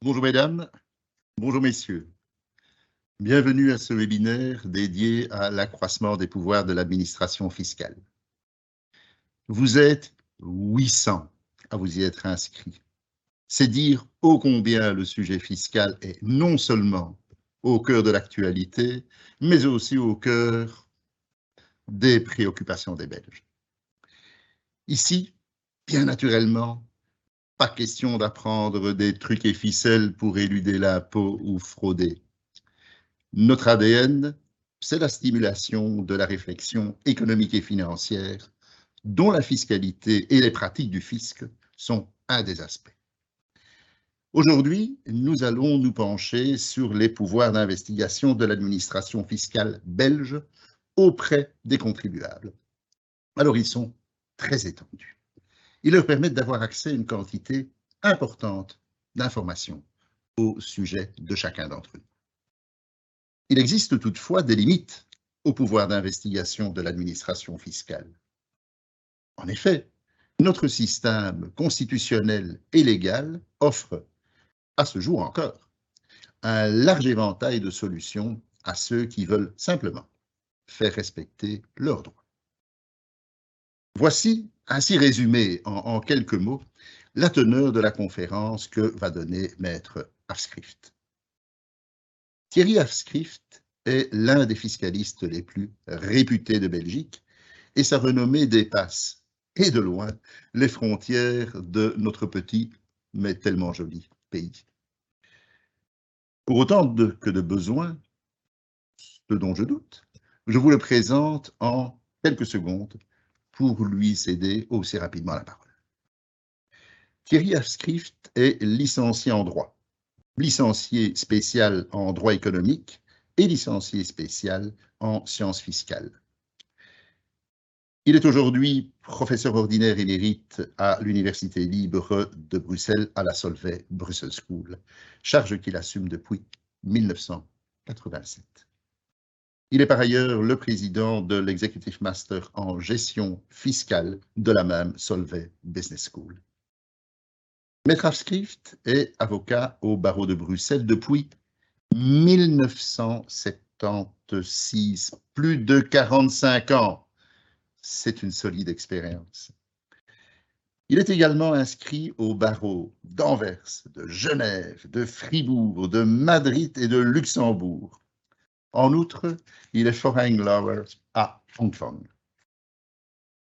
Bonjour mesdames, bonjour messieurs. Bienvenue à ce webinaire dédié à l'accroissement des pouvoirs de l'administration fiscale. Vous êtes 800 à vous y être inscrits. C'est dire ô combien le sujet fiscal est non seulement au cœur de l'actualité, mais aussi au cœur des préoccupations des Belges. Ici, bien naturellement, pas question d'apprendre des trucs et ficelles pour éluder l'impôt ou frauder. Notre ADN, c'est la stimulation de la réflexion économique et financière dont la fiscalité et les pratiques du fisc sont un des aspects. Aujourd'hui, nous allons nous pencher sur les pouvoirs d'investigation de l'administration fiscale belge auprès des contribuables. Alors, ils sont très étendus. Ils leur permettent d'avoir accès à une quantité importante d'informations au sujet de chacun d'entre eux. Il existe toutefois des limites au pouvoir d'investigation de l'administration fiscale. En effet, notre système constitutionnel et légal offre, à ce jour encore, un large éventail de solutions à ceux qui veulent simplement faire respecter leurs droits. Voici, ainsi résumé en, quelques mots, la teneur de la conférence que va donner Maître Afskrift. Thierry Afskrift est l'un des fiscalistes les plus réputés de Belgique et sa renommée dépasse, et de loin, les frontières de notre petit, mais tellement joli pays. Pour autant que de besoins, ce dont je doute, je vous le présente en quelques secondes pour lui céder aussi rapidement la parole. Thierry Afskrift est licencié en droit, licencié spécial en droit économique et licencié spécial en sciences fiscales. Il est aujourd'hui professeur ordinaire émérite à l'Université libre de Bruxelles à la Solvay Brussels School, charge qu'il assume depuis 1987. Il est par ailleurs le président de l'Executive Master en gestion fiscale de la même Solvay Business School. Maître Afskrift est avocat au barreau de Bruxelles depuis 1976, plus de 45 ans. C'est une solide expérience. Il est également inscrit au barreau d'Anvers, de Genève, de Fribourg, de Madrid et de Luxembourg. En outre, il est foreign lover à Hong Kong.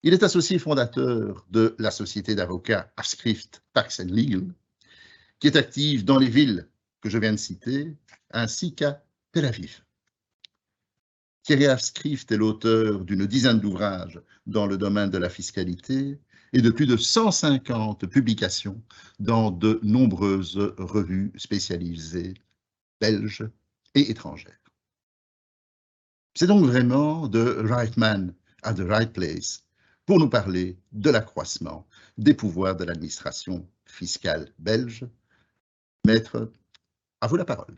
Il est associé fondateur de la société d'avocats Afskrift Tax and Legal, qui est active dans les villes que je viens de citer, ainsi qu'à Tel Aviv. Thierry Afskrift est l'auteur d'une dizaine d'ouvrages dans le domaine de la fiscalité et de plus de 150 publications dans de nombreuses revues spécialisées belges et étrangères. C'est donc vraiment the right man at the right place pour nous parler de l'accroissement des pouvoirs de l'administration fiscale belge. Maître, à vous la parole.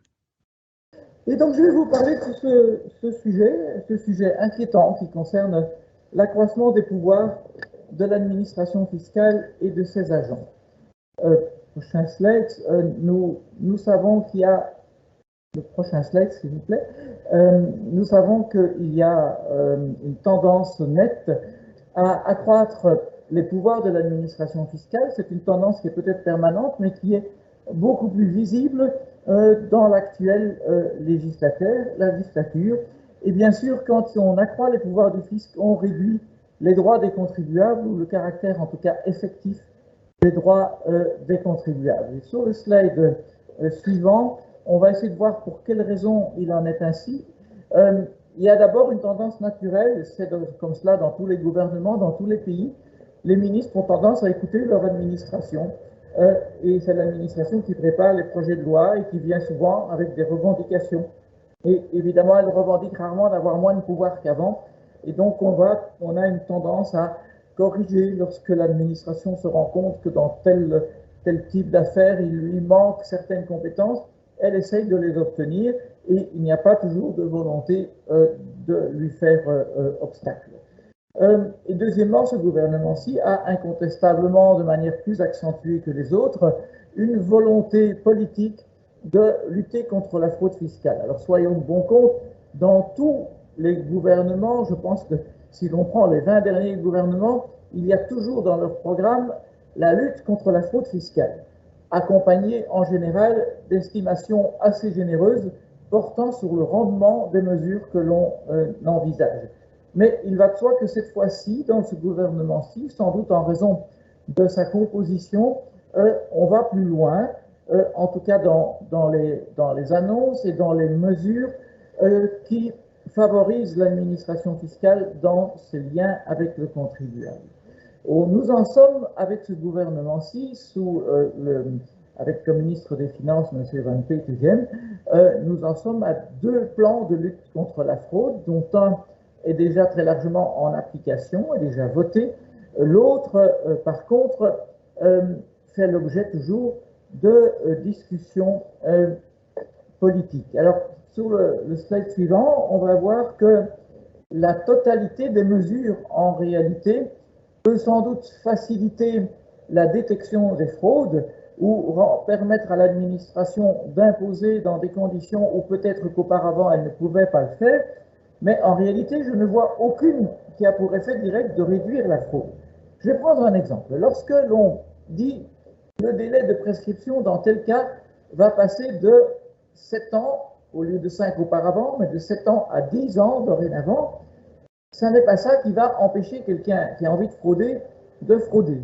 Et donc je vais vous parler de ce, sujet, ce sujet inquiétant qui concerne l'accroissement des pouvoirs de l'administration fiscale et de ses agents. Euh, prochain slide, euh, nous, nous savons qu'il y a le prochain slide, s'il vous plaît. Euh, nous savons qu'il y a euh, une tendance nette à accroître les pouvoirs de l'administration fiscale. C'est une tendance qui est peut-être permanente, mais qui est beaucoup plus visible euh, dans l'actuelle législature. Et bien sûr, quand on accroît les pouvoirs du fisc, on réduit les droits des contribuables ou le caractère, en tout cas effectif, des droits des contribuables. sur le slide suivant, on va essayer de voir pour quelles raisons il en est ainsi. Euh, il y a d'abord une tendance naturelle, c'est comme cela dans tous les gouvernements, dans tous les pays. Les ministres ont tendance à écouter leur administration. Euh, et c'est l'administration qui prépare les projets de loi et qui vient souvent avec des revendications. Et évidemment, elle revendique rarement d'avoir moins de pouvoir qu'avant. Et donc, on, a une tendance à corriger lorsque l'administration se rend compte que dans tel, tel type d'affaires, il lui manque certaines compétences elle essaye de les obtenir et il n'y a pas toujours de volonté euh, de lui faire euh, euh, obstacle. deuxièmement, ce gouvernement-ci a incontestablement, de manière plus accentuée que les autres, une volonté politique de lutter contre la fraude fiscale. Alors soyons de bon compte, dans tous les gouvernements, je pense que si l'on prend les 20 derniers gouvernements, il y a toujours dans leur programme la lutte contre la fraude fiscale, accompagnée en général d'estimations assez généreuses portant sur le rendement des mesures que l'on euh, envisage. Mais il va de soi que cette fois-ci, dans ce gouvernement-ci, sans doute en raison de sa composition, euh, on va plus loin, euh, en tout cas dans, les, annonces et dans les mesures qui favorisent l'administration fiscale dans ses liens avec le contribuable. Nous en sommes avec ce gouvernement-ci, le, avec comme ministre des Finances, M. Van Petegem, nous en sommes à deux plans de lutte contre la fraude, dont un est déjà très largement en application, est déjà voté. L'autre, par contre, fait l'objet toujours de euh, discussions euh, politiques. Alors, sur le, slide suivant, on va voir que la totalité des mesures, en réalité, peut sans doute faciliter la détection des fraudes ou permettre à l'administration d'imposer dans des conditions où peut-être qu'auparavant elle ne pouvait pas le faire, mais en réalité, je ne vois aucune qui a pour effet direct de réduire la fraude. Je vais prendre un exemple. Lorsque l'on dit le délai de prescription dans tel cas va passer de 7 ans au lieu de 5 auparavant, mais de 7 ans à 10 ans dorénavant. Ce n'est pas ça qui va empêcher quelqu'un qui a envie de frauder de frauder.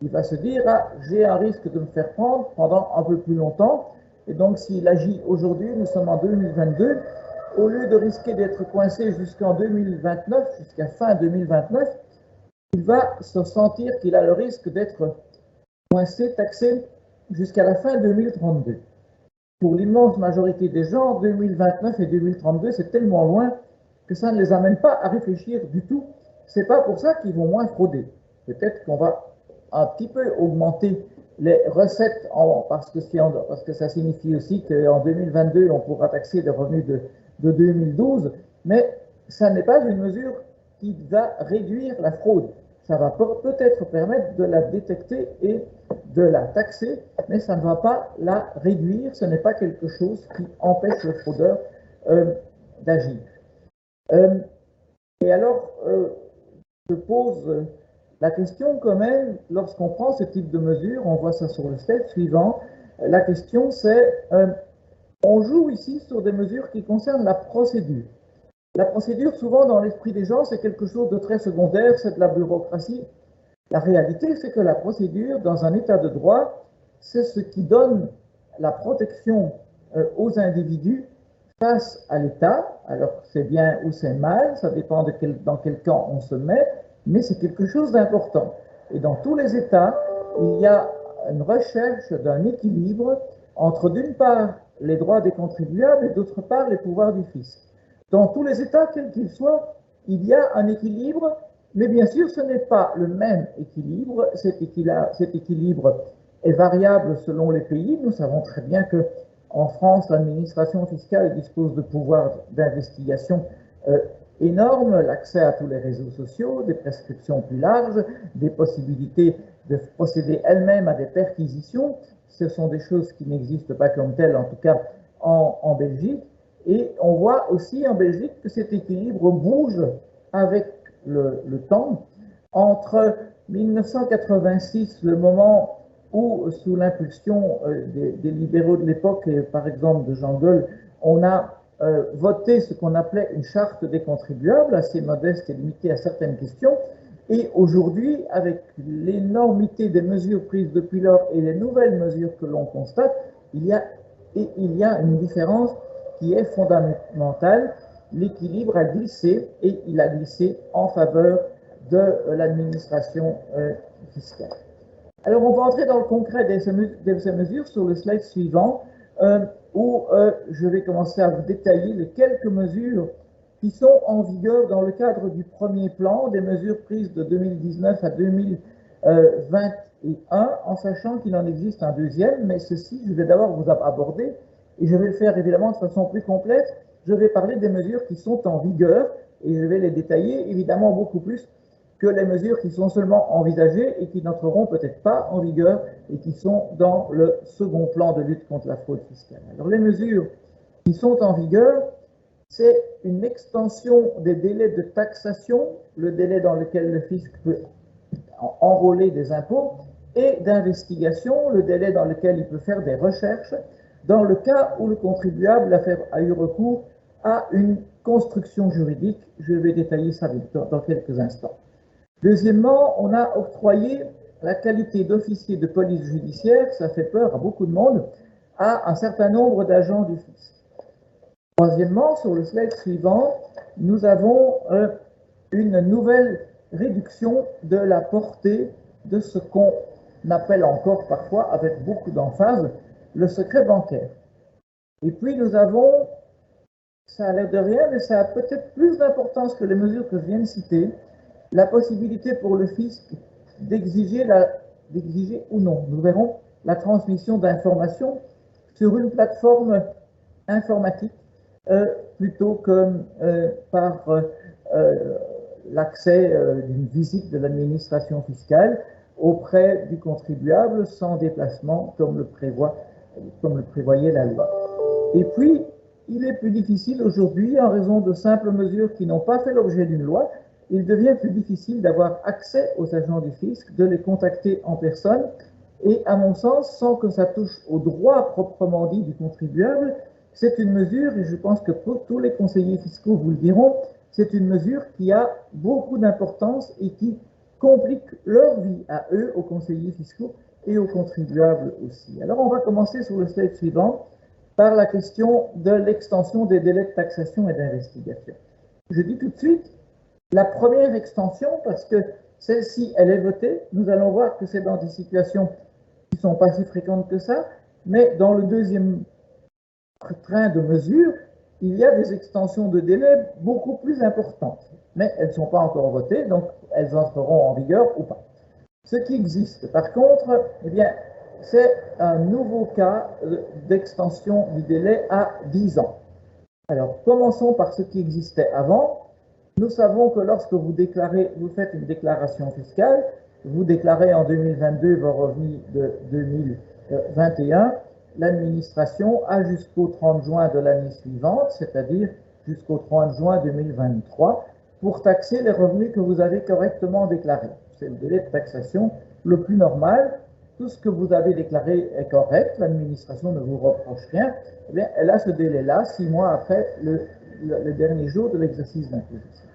Il va se dire, ah, j'ai un risque de me faire prendre pendant un peu plus longtemps. Et donc, s'il agit aujourd'hui, nous sommes en 2022, au lieu de risquer d'être coincé jusqu'en 2029, jusqu'à fin 2029, il va se sentir qu'il a le risque d'être coincé, taxé jusqu'à la fin 2032. Pour l'immense majorité des gens, 2029 et 2032, c'est tellement loin que ça ne les amène pas à réfléchir du tout. C'est pas pour ça qu'ils vont moins frauder. Peut-être qu'on va un petit peu augmenter les recettes en, parce, que parce que ça signifie aussi qu'en 2022, on pourra taxer des revenus de, de 2012, mais ça n'est pas une mesure qui va réduire la fraude ça va peut-être permettre de la détecter et de la taxer, mais ça ne va pas la réduire. Ce n'est pas quelque chose qui empêche le fraudeur euh, d'agir. Euh, et alors, euh, je pose la question quand même, lorsqu'on prend ce type de mesure, on voit ça sur le slide suivant, la question c'est, on joue ici sur des mesures qui concernent la procédure. La procédure, souvent dans l'esprit des gens, c'est quelque chose de très secondaire, c'est de la bureaucratie. La réalité, c'est que la procédure, dans un état de droit, c'est ce qui donne la protection euh, aux individus face à l'État. Alors, c'est bien ou c'est mal, ça dépend de dans quel camp on se met, mais c'est quelque chose d'important. Et dans tous les États, il y a une recherche d'un équilibre entre, d'une part, les droits des contribuables et d'autre part, les pouvoirs du fisc. Dans tous les États, quels qu'ils soient, il y a un équilibre, mais bien sûr, ce n'est pas le même équilibre. Cet équilibre, est variable selon les pays. Nous savons très bien que en France, l'administration fiscale dispose de pouvoirs d'investigation euh, énormes, l'accès à tous les réseaux sociaux, des prescriptions plus larges, des possibilités de procéder elle-même à des perquisitions. Ce sont des choses qui n'existent pas comme telles, en tout cas en Belgique. Et on voit aussi en Belgique que cet équilibre bouge avec le, temps. Entre 1986, le moment où, sous l'impulsion euh, des, libéraux de l'époque, et par exemple de Jean Gaulle, on a euh, voté ce qu'on appelait une charte des contribuables, assez modeste et limitée à certaines questions. Et aujourd'hui, avec l'énormité des mesures prises depuis lors et les nouvelles mesures que l'on constate, il y a, une différence qui est fondamental. L'équilibre a glissé et il a glissé en faveur de euh, l'administration euh, fiscale. Alors, on va entrer dans le concret de ces mesures sur le slide suivant, euh, où je vais commencer à vous détailler les quelques mesures qui sont en vigueur dans le cadre du premier plan, des mesures prises de 2019 à 2021, en sachant qu'il en existe un deuxième, mais ceci, je vais d'abord vous aborder et je vais le faire évidemment de façon plus complète. Je vais parler des mesures qui sont en vigueur et je vais les détailler évidemment beaucoup plus que les mesures qui sont seulement envisagées et qui n'entreront peut-être pas en vigueur et qui sont dans le second plan de lutte contre la fraude fiscale. Alors les mesures qui sont en vigueur, c'est une extension des délais de taxation, le délai dans lequel le fisc peut enrôler des impôts, et d'investigation, le délai dans lequel il peut faire des recherches, dans le cas où le contribuable a, eu recours à une construction juridique. Je vais détailler ça dans quelques instants. Deuxièmement, on a octroyé la qualité d'officier de police judiciaire, ça fait peur à beaucoup de monde, à un certain nombre d'agents du fisc. Troisièmement, sur le slide suivant, nous avons euh, une nouvelle réduction de la portée de ce qu'on appelle encore parfois, avec beaucoup d'emphase, le secret bancaire. Et puis nous avons, ça a l'air de rien, mais ça a peut-être plus d'importance que les mesures que je viens de citer, la possibilité pour le fisc d'exiger ou non, nous verrons, la transmission d'informations sur une plateforme informatique euh, plutôt que euh, par euh, l'accès d'une visite de l'administration fiscale auprès du contribuable sans déplacement comme le, prévoit, comme le prévoyait la loi. Et puis, il est plus difficile aujourd'hui, en raison de simples mesures qui n'ont pas fait l'objet d'une loi, il devient plus difficile d'avoir accès aux agents du fisc, de les contacter en personne, et à mon sens, sans que ça touche au droit proprement dit du contribuable, c'est une mesure, et je pense que pour tous les conseillers fiscaux vous le diront, c'est une mesure qui a beaucoup d'importance et qui complique leur vie à eux, aux conseillers fiscaux et aux contribuables aussi. Alors on va commencer sur le slide suivant par la question de l'extension des délais de taxation et d'investigation. Je dis tout de suite, la première extension, parce que celle-ci, elle est votée, nous allons voir que c'est dans des situations qui ne sont pas si fréquentes que ça, mais dans le deuxième train de mesures, il y a des extensions de délai beaucoup plus importantes, mais elles ne sont pas encore votées, donc elles entreront en vigueur ou pas. Ce qui existe, par contre, eh bien, c'est un nouveau cas d'extension du délai à 10 ans. Alors, commençons par ce qui existait avant. Nous savons que lorsque vous déclarez, vous faites une déclaration fiscale, vous déclarez en 2022 vos revenus de 2021, l'administration a jusqu'au 30 juin de l'année suivante, c'est-à-dire jusqu'au 30 juin 2023, pour taxer les revenus que vous avez correctement déclarés. C'est le délai de taxation le plus normal. Tout ce que vous avez déclaré est correct, l'administration ne vous reproche rien. Eh bien, elle a ce délai-là, six mois après le le, dernier jour de l'exercice d'imposition.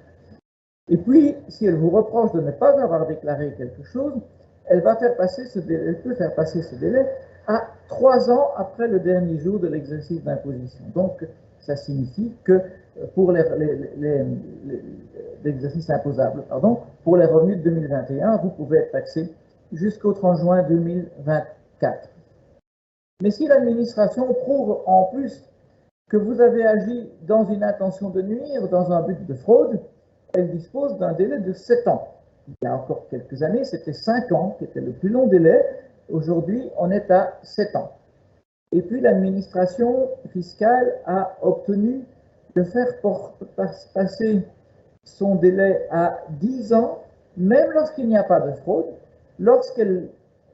Et puis, si elle vous reproche de ne pas avoir déclaré quelque chose, elle, va faire passer ce délai, elle peut faire passer ce délai à trois ans après le dernier jour de l'exercice d'imposition. Donc, ça signifie que euh, pour l'exercice imposable, pardon, pour les revenus de 2021, vous pouvez être taxé jusqu'au 30 juin 2024. Mais si l'administration prouve en plus que vous avez agi dans une intention de nuire, dans un but de fraude, elle dispose d'un délai de 7 ans. Il y a encore quelques années, c'était 5 ans qui était le plus long délai. Aujourd'hui, on est à 7 ans. Et puis l'administration fiscale a obtenu de faire passer son délai à 10 ans, même lorsqu'il n'y a pas de fraude, lorsqu'elle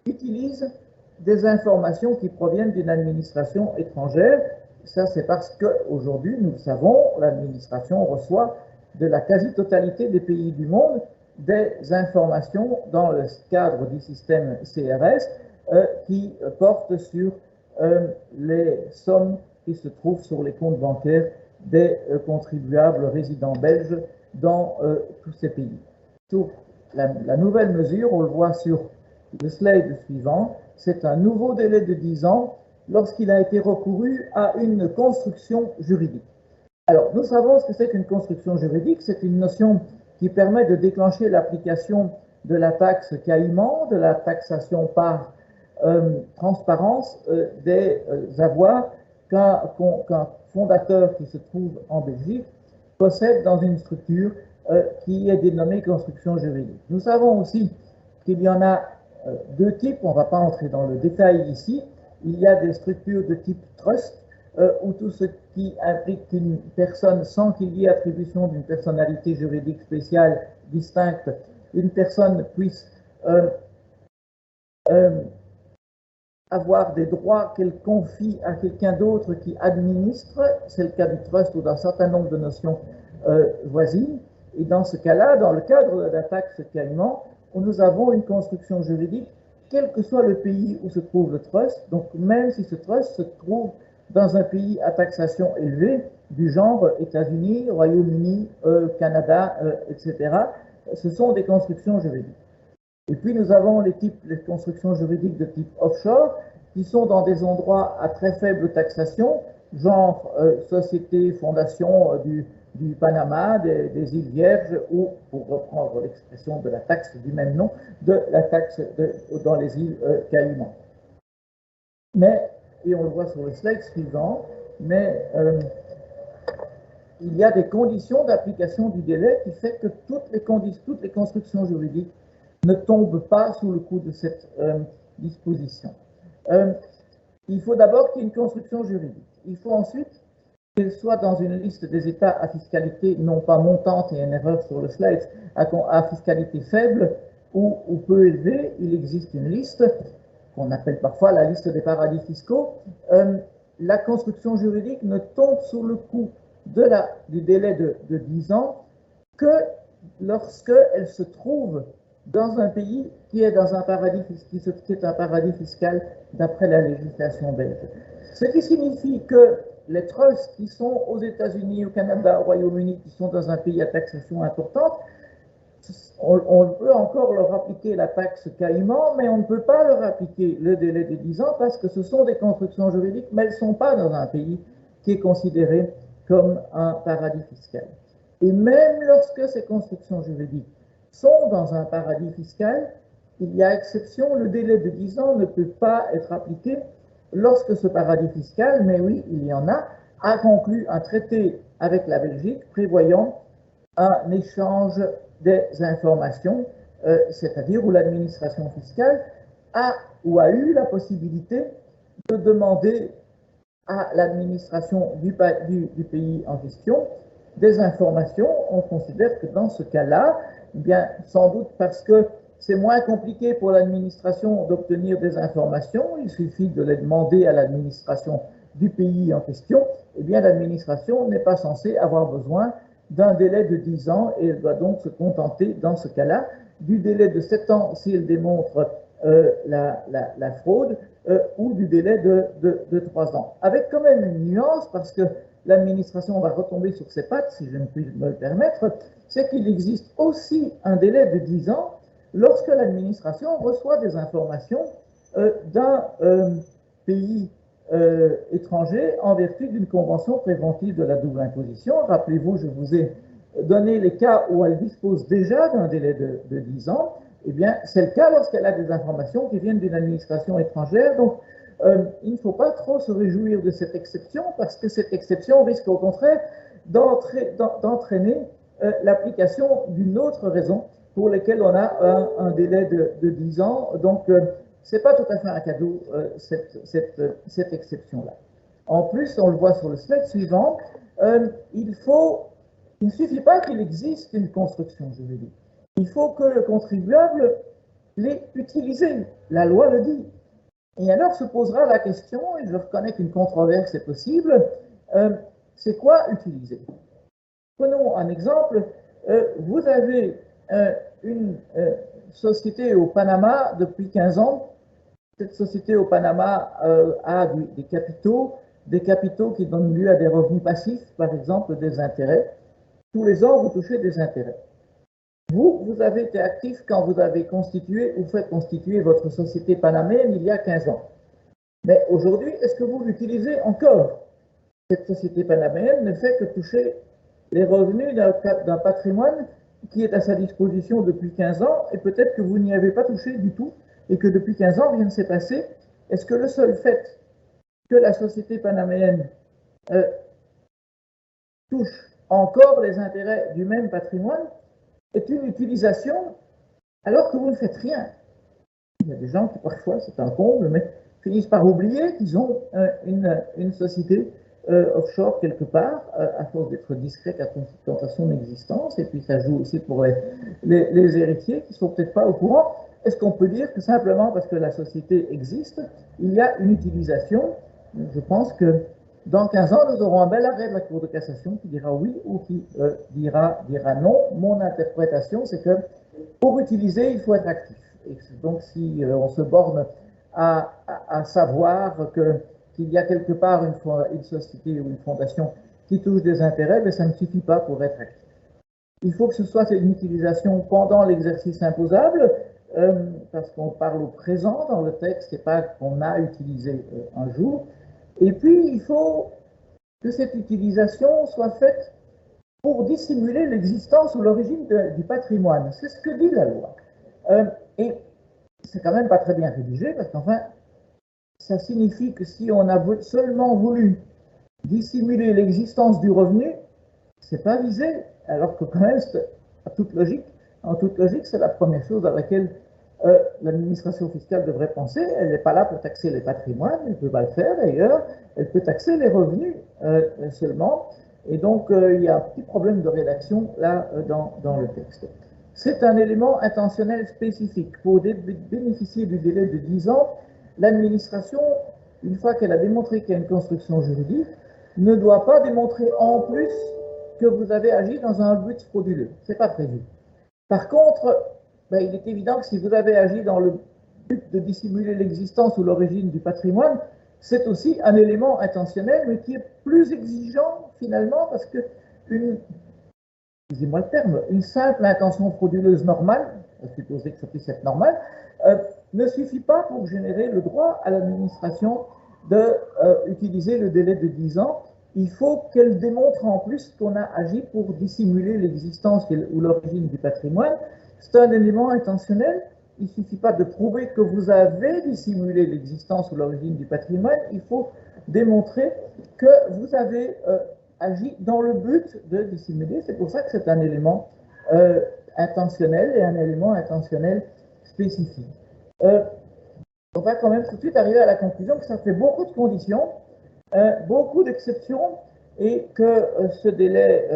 utilise des informations qui proviennent d'une administration étrangère ça, c'est parce qu'aujourd'hui, nous le savons, l'administration reçoit de la quasi-totalité des pays du monde des informations dans le cadre du système CRS euh, qui portent sur euh, les sommes qui se trouvent sur les comptes bancaires des euh, contribuables résidents belges dans tous ces pays. La, la, nouvelle mesure, on le voit sur le slide suivant, c'est un nouveau délai de 10 ans lorsqu'il a été recouru à une construction juridique. Alors, nous savons ce que c'est qu'une construction juridique. C'est une notion qui permet de déclencher l'application de la taxe caïman, de la taxation par euh, transparence euh, des euh, avoirs qu'un fondateur qui se trouve en Belgique possède dans une structure qui est dénommée construction juridique. Nous savons aussi qu'il y en a deux types, on ne va pas entrer dans le détail ici, il y a des structures de type trust, euh, où tout ce qui implique qu'une personne, sans qu'il y ait attribution d'une personnalité juridique spéciale distincte, une personne puisse avoir des droits qu'elle confie à quelqu'un d'autre qui administre, c'est le cas du trust ou d'un certain nombre de notions voisines, et dans ce cas-là, dans le cadre de la taxe caïman, nous avons une construction juridique, quel que soit le pays où se trouve le trust, donc même si ce trust se trouve dans un pays à taxation élevée, du genre États-Unis, Royaume-Uni, euh, Canada, euh, etc., ce sont des constructions juridiques. Et puis nous avons les types de constructions juridiques de type offshore, qui sont dans des endroits à très faible taxation, genre euh, société, fondation du, du Panama, des, îles Vierges, ou, pour reprendre l'expression de la taxe du même nom, de la taxe dans les îles euh, Caïmans. Mais, et on le voit sur le slide suivant, mais euh, il y a des conditions d'application du délai qui fait que toutes les, constructions juridiques ne tombent pas sous le coup de cette euh, disposition. il faut d'abord qu'il y ait une construction juridique. Il faut ensuite qu'elle soit dans une liste des États à fiscalité non pas montante, et une erreur sur le slide, à, fiscalité faible ou, peu élevée, il existe une liste qu'on appelle parfois la liste des paradis fiscaux. Euh, la construction juridique ne tombe sous le coup du délai de, de 10 ans que lorsqu'elle se trouve dans un pays qui est un paradis, qui est un paradis fiscal d'après la législation belge. Ce qui signifie que les trusts qui sont aux États-Unis, au Canada, au Royaume-Uni, qui sont dans un pays à taxation importante, on, peut encore leur appliquer la taxe caïman, mais on ne peut pas leur appliquer le délai de 10 ans parce que ce sont des constructions juridiques, mais elles ne sont pas dans un pays qui est considéré comme un paradis fiscal. Et même lorsque ces constructions juridiques sont dans un paradis fiscal, il y a exception, le délai de 10 ans ne peut pas être appliqué lorsque ce paradis fiscal, mais oui, il y en a, a conclu un traité avec la Belgique prévoyant un échange des informations, euh, c'est-à-dire où l'administration fiscale a ou a eu la possibilité de demander à l'administration du, pays en question des informations. On considère que dans ce cas-là, eh sans doute parce que c'est moins compliqué pour l'administration d'obtenir des informations. Il suffit de les demander à l'administration du pays en question. Eh l'administration n'est pas censée avoir besoin d'un délai de 10 ans et elle doit donc se contenter, dans ce cas-là, du délai de 7 ans si elle démontre euh, la, fraude euh, ou du délai de, de, 3 ans. Avec quand même une nuance parce que l'administration va retomber sur ses pattes, si je ne puis me le permettre, c'est qu'il existe aussi un délai de 10 ans lorsque l'administration reçoit des informations euh, d'un pays euh, étranger en vertu d'une convention préventive de la double imposition. Rappelez-vous, je vous ai donné les cas où elle dispose déjà d'un délai de, de, 10 ans. Eh bien, c'est le cas lorsqu'elle a des informations qui viennent d'une administration étrangère. Donc, il ne faut pas trop se réjouir de cette exception parce que cette exception risque au contraire d'entraîner l'application d'une autre raison pour lesquels on a un, délai de, de, 10 ans. Donc, euh, ce n'est pas tout à fait un cadeau, euh, cette, cette, cette exception-là. En plus, on le voit sur le slide suivant, euh, il faut, il ne suffit pas qu'il existe une construction juridique. Il faut que le contribuable l'ait utilisée. La loi le dit. Et alors se posera la question, et je reconnais qu'une controverse est possible, c'est quoi utiliser? Prenons un exemple. vous avez euh, une euh, société au Panama depuis 15 ans. Cette société au Panama euh, a des capitaux, des capitaux qui donnent lieu à des revenus passifs, par exemple des intérêts. Tous les ans, vous touchez des intérêts. Vous, vous avez été actif quand vous avez constitué ou fait constituer votre société panaméenne il y a 15 ans. Mais aujourd'hui, est-ce que vous l'utilisez encore? Cette société panaméenne ne fait que toucher les revenus d'un patrimoine qui est à sa disposition depuis 15 ans, et peut-être que vous n'y avez pas touché du tout, et que depuis 15 ans, rien ne s'est passé. Est-ce que le seul fait que la société panaméenne euh, touche encore les intérêts du même patrimoine est une utilisation alors que vous ne faites rien? Il y a des gens qui, parfois, c'est un comble, mais finissent par oublier qu'ils ont euh, une, une, société offshore quelque part, à force d'être discret à son existence, et puis ça joue aussi pour les, les, héritiers qui ne sont peut-être pas au courant. Est-ce qu'on peut dire que simplement parce que la société existe, il y a une utilisation? Je pense que dans 15 ans, nous aurons un bel arrêt de la Cour de cassation qui dira oui ou qui dira, dira non. Mon interprétation, c'est que pour utiliser, il faut être actif. Et donc, si on se borne à, à, savoir qu'il y a quelque part une, une, société ou une fondation qui touche des intérêts, mais ça ne suffit pas pour être actif. Il faut que ce soit une utilisation pendant l'exercice imposable, parce qu'on parle au présent dans le texte, c'est pas qu'on a utilisé euh, un jour. Et puis, il faut que cette utilisation soit faite pour dissimuler l'existence ou l'origine du patrimoine. C'est ce que dit la loi. Euh, et c'est quand même pas très bien rédigé parce qu'enfin, ça signifie que si on a seulement voulu dissimuler l'existence du revenu, c'est pas visé, alors que quand même, à toute logique, en toute logique, c'est la première chose à laquelle euh, l'administration fiscale devrait penser. Elle n'est pas là pour taxer les patrimoines, elle ne peut pas le faire d'ailleurs, elle peut taxer les revenus euh, seulement. Et donc, euh, il y a un petit problème de rédaction là dans, dans le texte. C'est un élément intentionnel spécifique. Pour bénéficier du délai de 10 ans, l'administration, une fois qu'elle a démontré qu'il y a une construction juridique, ne doit pas démontrer en plus que vous avez agi dans un but frauduleux. Ce n'est pas prévu. Par contre, ben, il est évident que si vous avez agi dans le but de dissimuler l'existence ou l'origine du patrimoine, c'est aussi un élément intentionnel, mais qui est plus exigeant finalement, parce que une, excusez-moi le terme, une simple intention frauduleuse normale, supposer que ça puisse être normal, euh, ne suffit pas pour générer le droit à l'administration d'utiliser euh, le délai de 10 ans. Il faut qu'elle démontre en plus qu'on a agi pour dissimuler l'existence ou l'origine du patrimoine. C'est un élément intentionnel. Il ne suffit pas de prouver que vous avez dissimulé l'existence ou l'origine du patrimoine. Il faut démontrer que vous avez euh, agit dans le but de dissimuler. C'est pour ça que c'est un élément euh, intentionnel et un élément intentionnel spécifique. Euh, on va quand même tout de suite arriver à la conclusion que ça fait beaucoup de conditions, beaucoup d'exceptions, et que ce délai,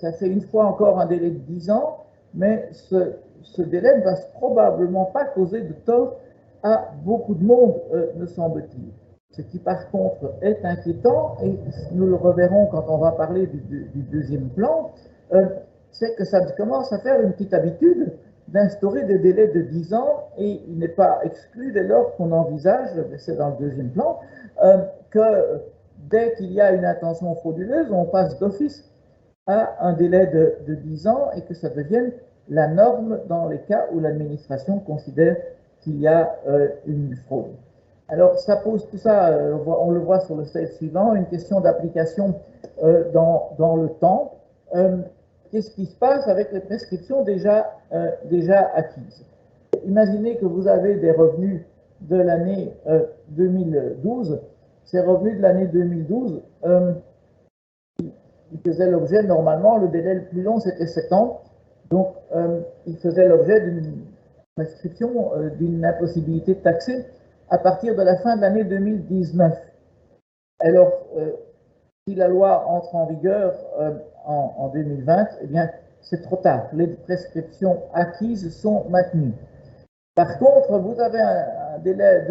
ça fait une fois encore un délai de 10 ans, mais ce, délai ne va probablement pas causer de tort à beaucoup de monde, me semble-t-il. Ce qui par contre est inquiétant, et nous le reverrons quand on va parler du, deuxième plan, euh, c'est que ça commence à faire une petite habitude d'instaurer des délais de 10 ans, et il n'est pas exclu dès lors qu'on envisage, c'est dans le deuxième plan, euh, que dès qu'il y a une intention frauduleuse, on passe d'office à un délai de, de 10 ans et que ça devienne la norme dans les cas où l'administration considère qu'il y a euh, une fraude. Alors, ça pose tout ça, euh, on le voit sur le slide suivant, une question d'application euh, dans, le temps. Qu'est-ce qui se passe avec les prescriptions déjà, déjà acquises? Imaginez que vous avez des revenus de l'année 2012. Ces revenus de l'année 2012, ils faisaient l'objet, normalement, le délai le plus long, c'était 7 ans. Donc, ils faisaient l'objet d'une prescription, d'une impossibilité de taxer à partir de la fin de l'année 2019. Alors, euh, si la loi entre en vigueur euh, en, 2020, eh bien, c'est trop tard. Les prescriptions acquises sont maintenues. Par contre, vous avez un, délai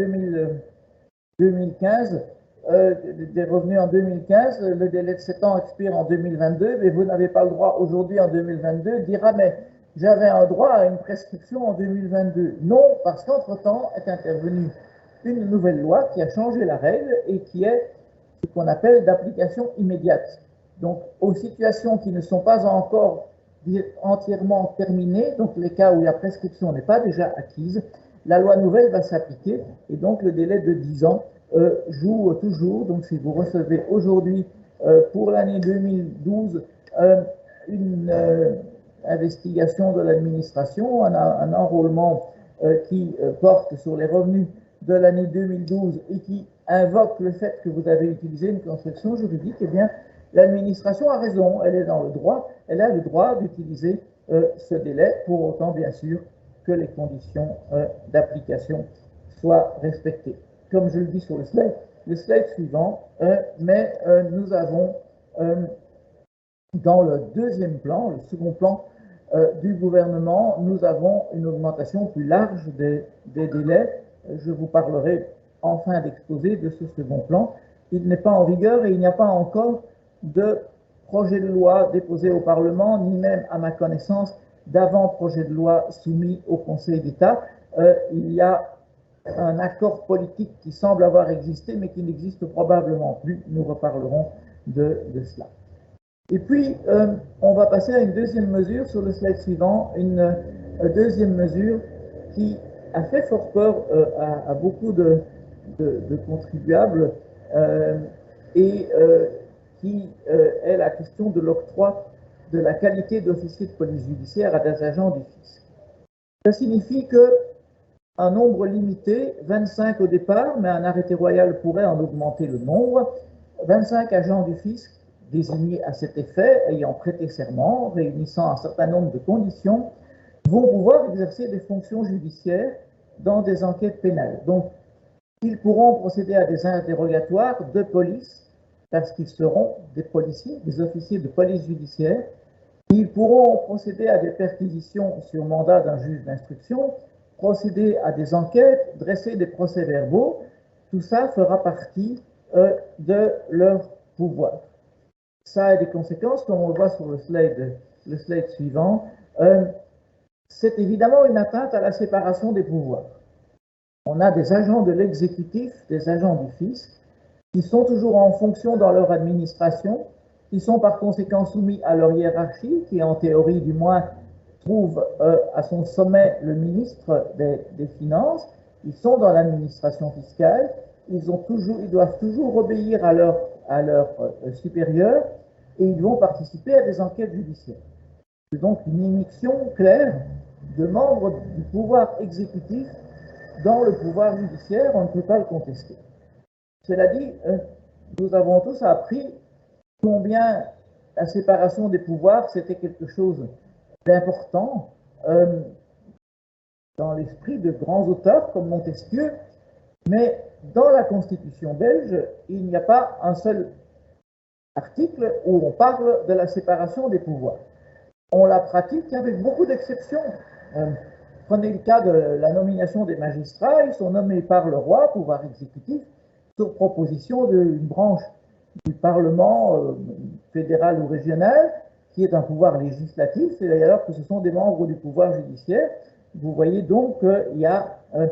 2015, euh, des revenus en 2015, le délai de 7 ans expire en 2022, mais vous n'avez pas le droit aujourd'hui en 2022 de dire ah mais j'avais un droit à une prescription en 2022. Non, parce qu'entre-temps est intervenu une nouvelle loi qui a changé la règle et qui est ce qu'on appelle d'application immédiate. Donc, aux situations qui ne sont pas encore entièrement terminées, donc les cas où la prescription n'est pas déjà acquise, la loi nouvelle va s'appliquer et donc le délai de 10 ans euh, joue toujours. Donc, si vous recevez aujourd'hui euh, pour l'année 2012 euh, une investigation de l'administration, un, enrôlement qui porte sur les revenus de l'année 2012 et qui invoque le fait que vous avez utilisé une construction juridique, eh bien, l'administration a raison, elle est dans le droit, elle a le droit d'utiliser euh, ce délai, pour autant, bien sûr, que les conditions euh, d'application soient respectées. Comme je le dis sur le slide, le slide suivant, mais nous avons dans le deuxième plan, le second plan du gouvernement, nous avons une augmentation plus large des, délais. Je vous parlerai en fin d'exposé de ce second plan. Il n'est pas en vigueur et il n'y a pas encore de projet de loi déposé au Parlement, ni même à ma connaissance d'avant-projet de loi soumis au Conseil d'État. Euh, il y a un accord politique qui semble avoir existé, mais qui n'existe probablement plus. Nous reparlerons de, cela. Et puis, euh, on va passer à une deuxième mesure sur le slide suivant, une euh, deuxième mesure qui a fait fort peur à, beaucoup de, de contribuables et qui est la question de l'octroi de la qualité d'officier de police judiciaire à des agents du fisc. Ça signifie que un nombre limité, 25 au départ, mais un arrêté royal pourrait en augmenter le nombre, 25 agents du fisc désignés à cet effet, ayant prêté serment, réunissant un certain nombre de conditions, vont pouvoir exercer des fonctions judiciaires dans des enquêtes pénales. Donc, ils pourront procéder à des interrogatoires de police parce qu'ils seront des policiers, des officiers de police judiciaire ils pourront procéder à des perquisitions sur mandat d'un juge d'instruction, procéder à des enquêtes, dresser des procès-verbaux. Tout ça fera partie euh, de leur pouvoir. Ça a des conséquences, comme on le voit sur le slide, suivant. Euh, c'est évidemment une atteinte à la séparation des pouvoirs. On a des agents de l'exécutif, des agents du fisc, qui sont toujours en fonction dans leur administration, ils sont par conséquent soumis à leur hiérarchie, qui en théorie du moins trouve euh, à son sommet le ministre des, Finances. Ils sont dans l'administration fiscale. Ils, doivent toujours obéir à leur, à euh, supérieur et ils vont participer à des enquêtes judiciaires. C'est donc une immixtion claire de membres du pouvoir exécutif dans le pouvoir judiciaire, on ne peut pas le contester. Cela dit, euh, nous avons tous appris combien la séparation des pouvoirs, c'était quelque chose d'important euh, dans l'esprit de grands auteurs comme Montesquieu, mais dans la Constitution belge, il n'y a pas un seul article où on parle de la séparation des pouvoirs. On la pratique avec beaucoup d'exceptions. Euh, prenez le cas de la nomination des magistrats, ils sont nommés par le roi, pouvoir exécutif, sur proposition d'une branche du Parlement euh, fédéral ou régional, qui est un pouvoir législatif, c'est d'ailleurs que ce sont des membres du pouvoir judiciaire. Vous voyez donc qu'il y a euh,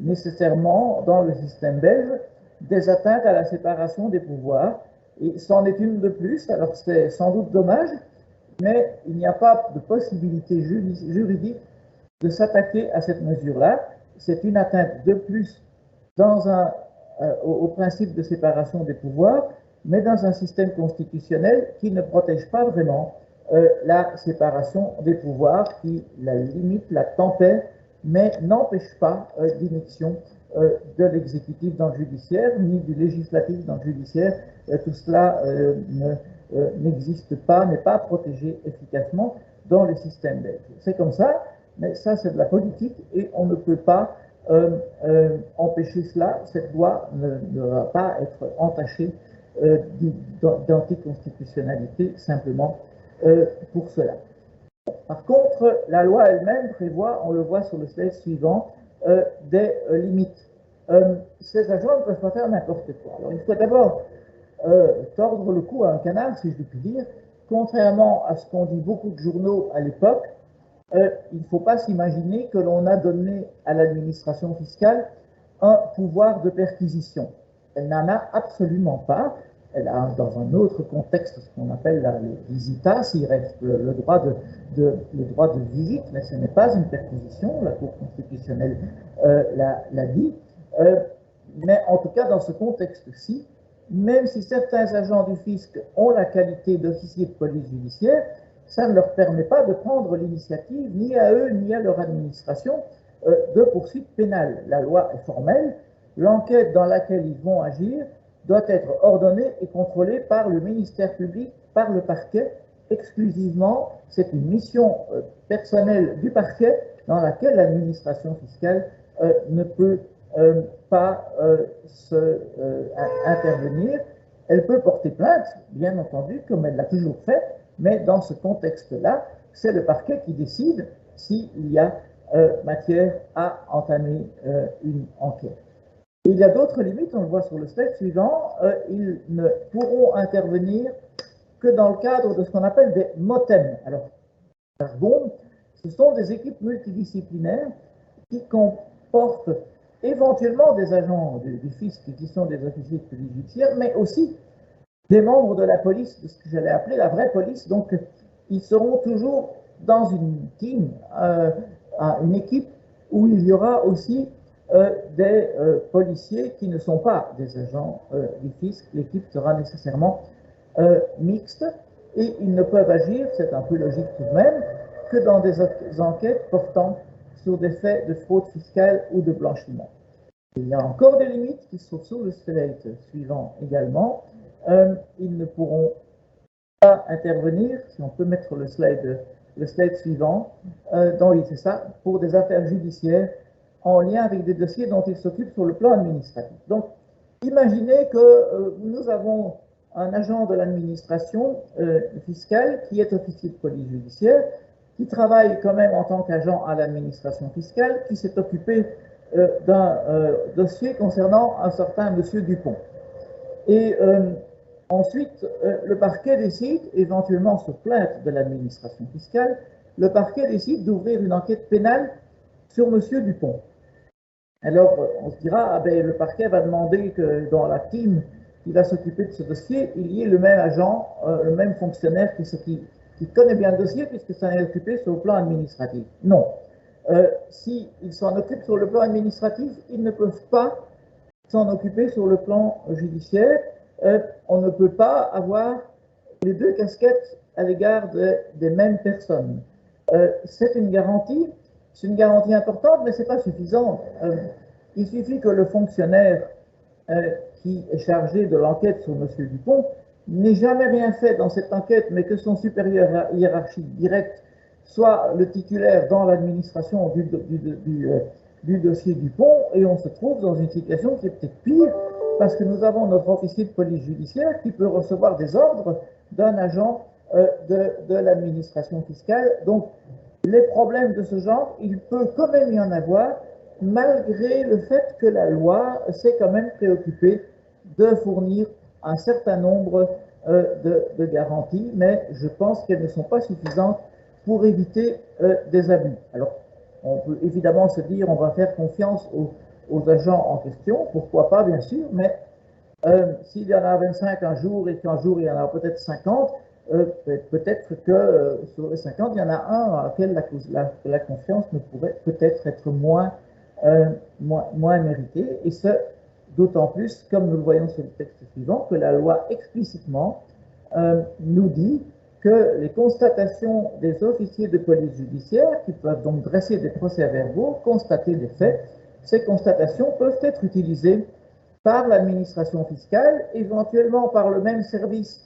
nécessairement dans le système belge des atteintes à la séparation des pouvoirs, et c'en est une de plus, alors c'est sans doute dommage, mais il n'y a pas de possibilité juridique de s'attaquer à cette mesure-là. C'est une atteinte de plus euh, au principe de séparation des pouvoirs, mais dans un système constitutionnel qui ne protège pas vraiment euh, la séparation des pouvoirs, qui la limite, la tempère, mais n'empêche pas euh, euh, de l'exécutif dans le judiciaire, ni du législatif dans le judiciaire. Euh, tout cela n'existe pas, n'est pas protégé efficacement dans le système belge. C'est comme ça, mais ça c'est de la politique et on ne peut pas empêcher cela. Cette loi ne, ne va pas être entachée d'anticonstitutionnalité simplement euh, pour cela. Par contre, la loi elle-même prévoit, on le voit sur le slide suivant, euh, des limites. ces agents ne peuvent pas faire n'importe quoi. Il faut d'abord tordre le cou à un canard, si je puis dire. Contrairement à ce qu'ont dit beaucoup de journaux à l'époque, il ne faut pas s'imaginer que l'on a donné à l'administration fiscale un pouvoir de perquisition. Elle n'en a absolument pas. Elle a dans un autre contexte ce qu'on appelle la, visitas, il reste le, droit de, le droit de visite, mais ce n'est pas une perquisition, la Cour constitutionnelle euh, l'a dit. Euh, mais en tout cas, dans ce contexte-ci, même si certains agents du fisc ont la qualité d'officier de police judiciaire, ça ne leur permet pas de prendre l'initiative, ni à eux, ni à leur administration, euh, de poursuites pénales. La loi est formelle, l'enquête dans laquelle ils vont agir doit être ordonnée et contrôlée par le ministère public, par le parquet exclusivement. C'est une mission euh, personnelle du parquet dans laquelle l'administration fiscale euh, ne peut pas se, intervenir. Elle peut porter plainte, bien entendu, comme elle l'a toujours fait, mais dans ce contexte-là, c'est le parquet qui décide s'il y a matière à entamer une enquête. Il y a d'autres limites, on le voit sur le slide suivant, ils ne pourront intervenir que dans le cadre de ce qu'on appelle des motem. Alors, bon, ce sont des équipes multidisciplinaires qui comportent éventuellement des agents du, fisc qui sont des officiers de police judiciaire, mais aussi des membres de la police, de ce que j'allais appeler la vraie police. Donc, ils seront toujours dans une team, euh, une équipe où il y aura aussi euh, des euh, policiers qui ne sont pas des agents du fisc. L'équipe sera nécessairement euh, mixtes et ils ne peuvent agir, c'est un peu logique tout de même, que dans des enquêtes portant sur des faits de fraude fiscale ou de blanchiment. Il y a encore des limites qui sont sur le slide suivant également. Euh, ils ne pourront pas intervenir, si on peut mettre le slide, le slide suivant, euh, dans, ça, pour des affaires judiciaires en lien avec des dossiers dont ils s'occupent sur le plan administratif. Donc, imaginez que euh, nous avons un agent de l'administration euh, fiscale qui est officier de police judiciaire, qui travaille quand même en tant qu'agent à l'administration fiscale, qui s'est occupé euh, d'un dossier concernant un certain monsieur Dupont. Et ensuite, le parquet décide, éventuellement sur plainte de l'administration fiscale, le parquet décide d'ouvrir une enquête pénale sur monsieur Dupont. Alors, on se dira, ah ben, le parquet va demander que dans la team qui va s'occuper de ce dossier, il y ait le même agent, euh, le même fonctionnaire qui, qui, connaît bien le dossier puisque ça est occupé sur le plan administratif. Non. Euh, S'ils s'en occupent sur le plan administratif, ils ne peuvent pas s'en occuper sur le plan judiciaire. Euh, on ne peut pas avoir les deux casquettes à l'égard de, des mêmes personnes. Euh, c'est une garantie, c'est une garantie importante, mais ce n'est pas suffisant. Euh, il suffit que le fonctionnaire qui est chargé de l'enquête sur M. Dupont n'ait jamais rien fait dans cette enquête, mais que son supérieur hiérarchique direct soit le titulaire dans l'administration euh, du, dossier Dupont, et on se trouve dans une situation qui est peut-être pire, parce que nous avons notre officier de police judiciaire qui peut recevoir des ordres d'un agent euh, de, de l'administration fiscale. Donc, les problèmes de ce genre, il peut quand même y en avoir, malgré le fait que la loi s'est quand même préoccupée de fournir un certain nombre euh, de, garanties, mais je pense qu'elles ne sont pas suffisantes pour éviter euh, des abus. Alors, on peut évidemment se dire on va faire confiance aux, agents en question, pourquoi pas bien sûr, mais euh, s'il y en a 25 un jour et qu'un jour il y en a peut-être 50, peut-être que sur les 50, il y en a un à laquelle la, confiance ne pourrait peut-être être moins, moins, moins méritée. Et ce, D'autant plus, comme nous le voyons sur le texte suivant, que la loi explicitement euh, nous dit que les constatations des officiers de police judiciaire, qui peuvent donc dresser des procès-verbaux, constater des faits, ces constatations peuvent être utilisées par l'administration fiscale, éventuellement par le même service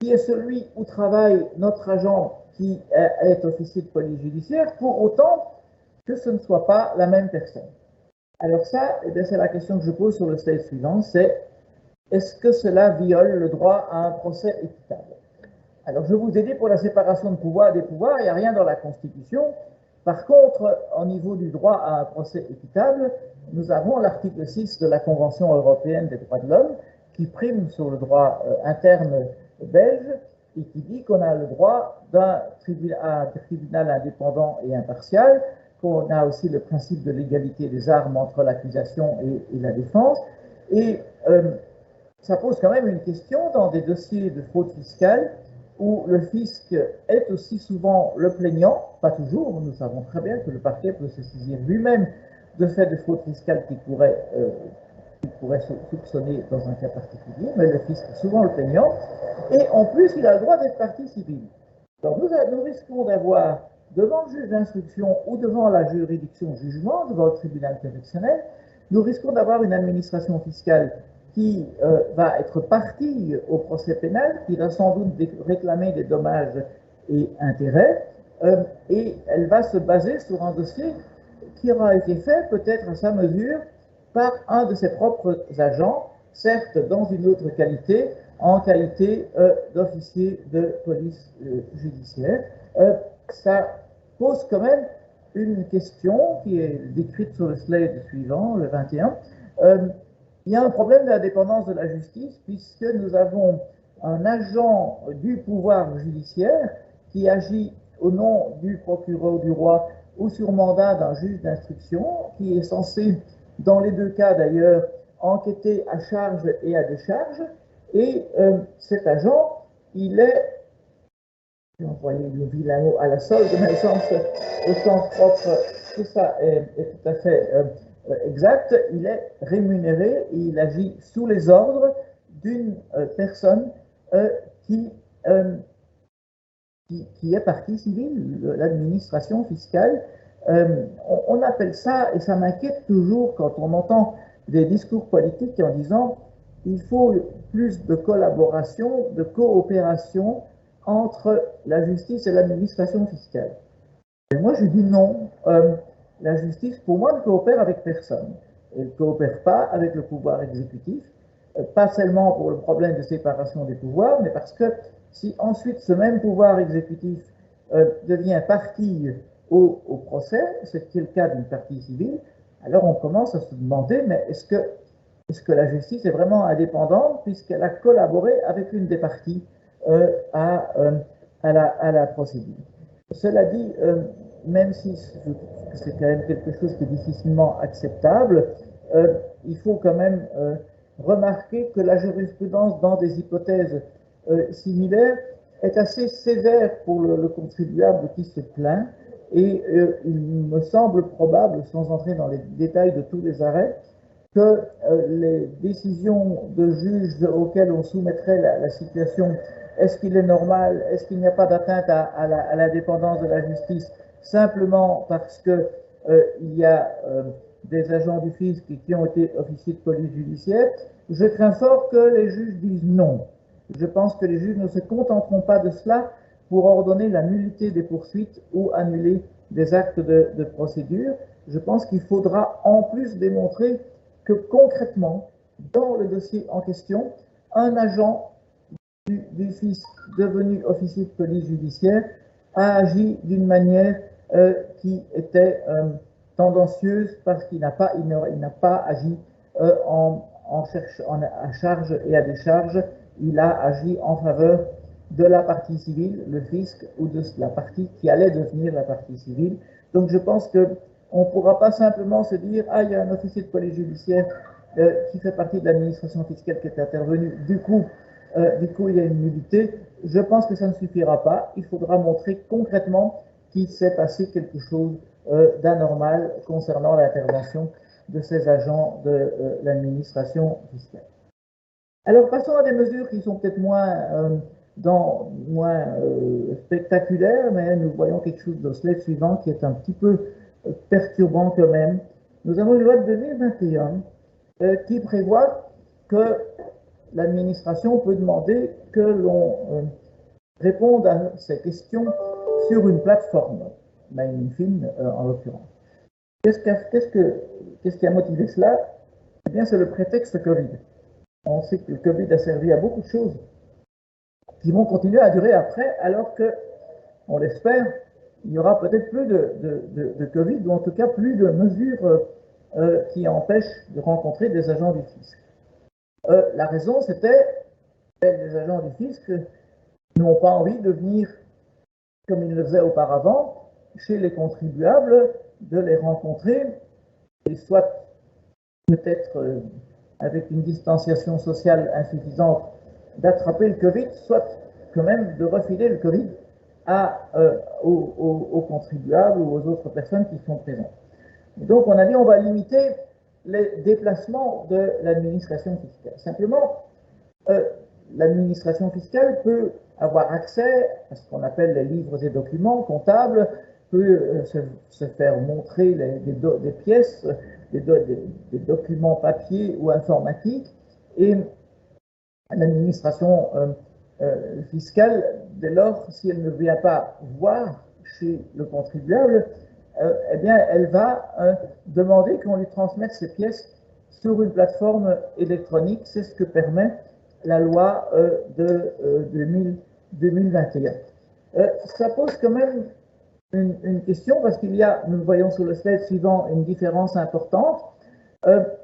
qui est celui où travaille notre agent qui est officier de police judiciaire, pour autant que ce ne soit pas la même personne. Alors ça, eh c'est la question que je pose sur le slide suivant, c'est est-ce que cela viole le droit à un procès équitable? Alors je vous ai dit pour la séparation de pouvoir des pouvoirs, il n'y a rien dans la Constitution. Par contre, au niveau du droit à un procès équitable, nous avons l'article 6 de la Convention européenne des droits de l'homme qui prime sur le droit euh, interne belge et qui dit qu'on a le droit d'un tribunal indépendant et impartial on a aussi le principe de l'égalité des armes entre l'accusation et, la défense. Et euh, ça pose quand même une question dans des dossiers de fraude fiscale où le fisc est aussi souvent le plaignant, pas toujours, nous savons très bien que le parquet peut se saisir lui-même de faits de fraude fiscale qui pourrait, euh, pourrait soupçonner dans un cas particulier, mais le fisc est souvent le plaignant, et en plus il a le droit d'être partie civile. Donc nous, nous risquons d'avoir devant le juge d'instruction ou devant la juridiction jugement, devant le tribunal correctionnel, nous risquons d'avoir une administration fiscale qui euh, va être partie au procès pénal, qui va sans doute réclamer des dommages et intérêts, euh, et elle va se baser sur un dossier qui aura été fait peut-être à sa mesure par un de ses propres agents, certes dans une autre qualité, en qualité euh, d'officier de police euh, judiciaire. Euh, ça pose quand même une question qui est décrite sur le slide suivant, le 21. il y a un problème de la dépendance de la justice puisque nous avons un agent du pouvoir judiciaire qui agit au nom du procureur du roi ou sur mandat d'un juge d'instruction, qui est censé, dans les deux cas d'ailleurs, enquêter à charge et à décharge. Et euh, cet agent, il est, j'ai envoyé le vilain mot à la solde, mais au sens, propre, tout ça est, tout à fait euh, exact, il est rémunéré et il agit sous les ordres d'une euh, personne qui qui, est partie civile, l'administration fiscale. Euh, on, appelle ça, et ça m'inquiète toujours quand on entend des discours politiques en disant il faut plus de collaboration, de coopération entre la justice et l'administration fiscale. Et moi, je dis non. Euh, la justice, pour moi, ne coopère avec personne. Elle ne coopère pas avec le pouvoir exécutif, euh, pas seulement pour le problème de séparation des pouvoirs, mais parce que si ensuite ce même pouvoir exécutif devient partie au, procès, ce qui est le cas d'une partie civile, alors on commence à se demander, mais est-ce que, la justice est vraiment indépendante puisqu'elle a collaboré avec une des parties euh, à, euh, à, la, procédure? Cela dit, même si c'est quand même quelque chose qui est difficilement acceptable, il faut quand même remarquer que la jurisprudence dans des hypothèses euh, similaire est assez sévère pour le, contribuable qui se plaint et euh, il me semble probable, sans entrer dans les détails de tous les arrêts, que euh, les décisions de juges auxquelles on soumettrait la, situation, est-ce qu'il est normal, est-ce qu'il n'y a pas d'atteinte à, la, dépendance de la justice, simplement parce que il y a des agents du fisc qui ont été officiers de police judiciaire, je crains fort que les juges disent non. Je pense que les juges ne se contenteront pas de cela pour ordonner la nullité des poursuites ou annuler des actes de, procédure. Je pense qu'il faudra en plus démontrer que concrètement, dans le dossier en question, un agent du, du fisc devenu officier de police judiciaire a agi d'une manière euh, qui était euh, tendancieuse parce qu'il n'a pas, pas agi euh, en, en, à charge et à décharge il a agi en faveur de la partie civile, le fisc, ou de la partie qui allait devenir la partie civile. Donc je pense qu'on ne pourra pas simplement se dire « Ah, il y a un officier de police judiciaire euh, qui fait partie de l'administration fiscale qui est intervenu, du coup, euh, du coup il y a une nullité ». Je pense que ça ne suffira pas. Il faudra montrer concrètement qu'il s'est passé quelque chose euh, d'anormal concernant l'intervention de ces agents de l'administration fiscale. Alors passons à des mesures qui sont peut-être moins, dans, moins euh, spectaculaires, mais nous voyons quelque chose dans slide suivant qui est un petit peu euh, perturbant quand même. Nous avons une loi de 2021 qui prévoit que l'administration peut demander que l'on réponde à ces questions sur une plateforme, MindFin en l'occurrence. Qu'est-ce qui a motivé cela? Eh bien, c'est le prétexte Covid on sait que le Covid a servi à beaucoup de choses qui vont continuer à durer après, alors que, on l'espère, il y aura peut-être plus de, Covid, ou en tout cas plus de mesures euh, euh, qui empêchent de rencontrer des agents du fisc. Euh, la raison, c'était que les agents du fisc n'ont pas envie de venir, comme ils le faisaient auparavant, chez les contribuables, de les rencontrer, et soit peut-être avec une distanciation sociale insuffisante, d'attraper le Covid, soit quand même de refiler le Covid à, euh, aux, contribuables ou aux autres personnes qui sont présentes. donc, on a dit on va limiter les déplacements de l'administration fiscale. Simplement, euh, l'administration fiscale peut avoir accès à ce qu'on appelle les livres et documents comptables, peut euh, se, faire montrer des, pièces des, documents papier ou informatiques et l'administration euh, euh, fiscale, dès lors, si elle ne vient pas voir chez le contribuable, euh, eh bien, elle va demander qu'on lui transmette ces pièces sur une plateforme électronique. C'est ce que permet la loi de 2021. ça pose quand même une, question parce qu'il y a, nous le voyons sur le slide suivant, une différence importante.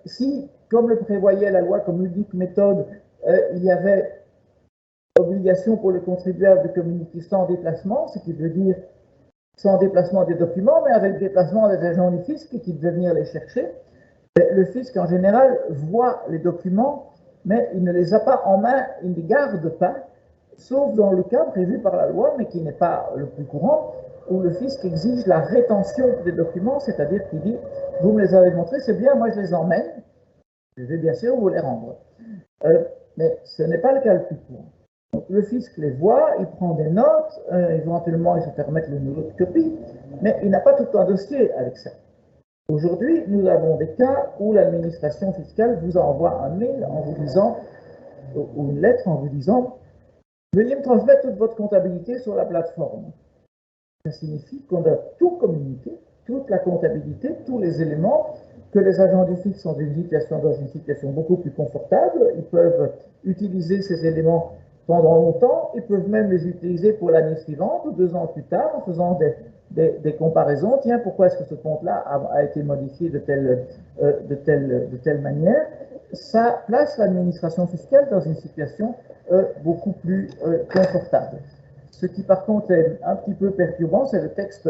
si, comme le prévoyait la loi comme unique méthode, il y avait obligation pour le contribuable de communiquer sans déplacement, ce qui veut dire sans déplacement des documents, mais avec déplacement des agents du fisc qui devaient venir les chercher. Le fisc, en général, voit les documents, mais il ne les a pas en main, il ne les garde pas, sauf dans le cas prévu par la loi, mais qui n'est pas le plus courant, où le fisc exige la rétention des documents, c'est-à-dire qu'il dit, vous me les avez montrés, c'est bien, moi je les emmène, je vais bien sûr vous les rendre. Euh, mais ce n'est pas le cas le plus courant le fisc les voit, il prend des notes, euh, éventuellement il se permet le numéro de copie, mais il n'a pas tout un dossier avec ça. Aujourd'hui, nous avons des cas où l'administration fiscale vous envoie un mail en vous disant, ou une lettre en vous disant, veuillez me transmettre toute votre comptabilité sur la plateforme. Ça signifie qu'on a tout communiqué, toute la comptabilité, tous les éléments, que les agents du fisc sont dans une situation, beaucoup plus confortable. Ils peuvent utiliser ces éléments pendant longtemps. Ils peuvent même les utiliser pour l'année suivante ou deux ans plus tard en faisant des, comparaisons. Tiens, pourquoi est-ce que ce compte-là a, été modifié de telle, euh, de, telle, de telle manière? Ça place l'administration fiscale dans une situation euh, beaucoup plus euh, confortable. Ce qui, par contre, est un petit peu perturbant, c'est le texte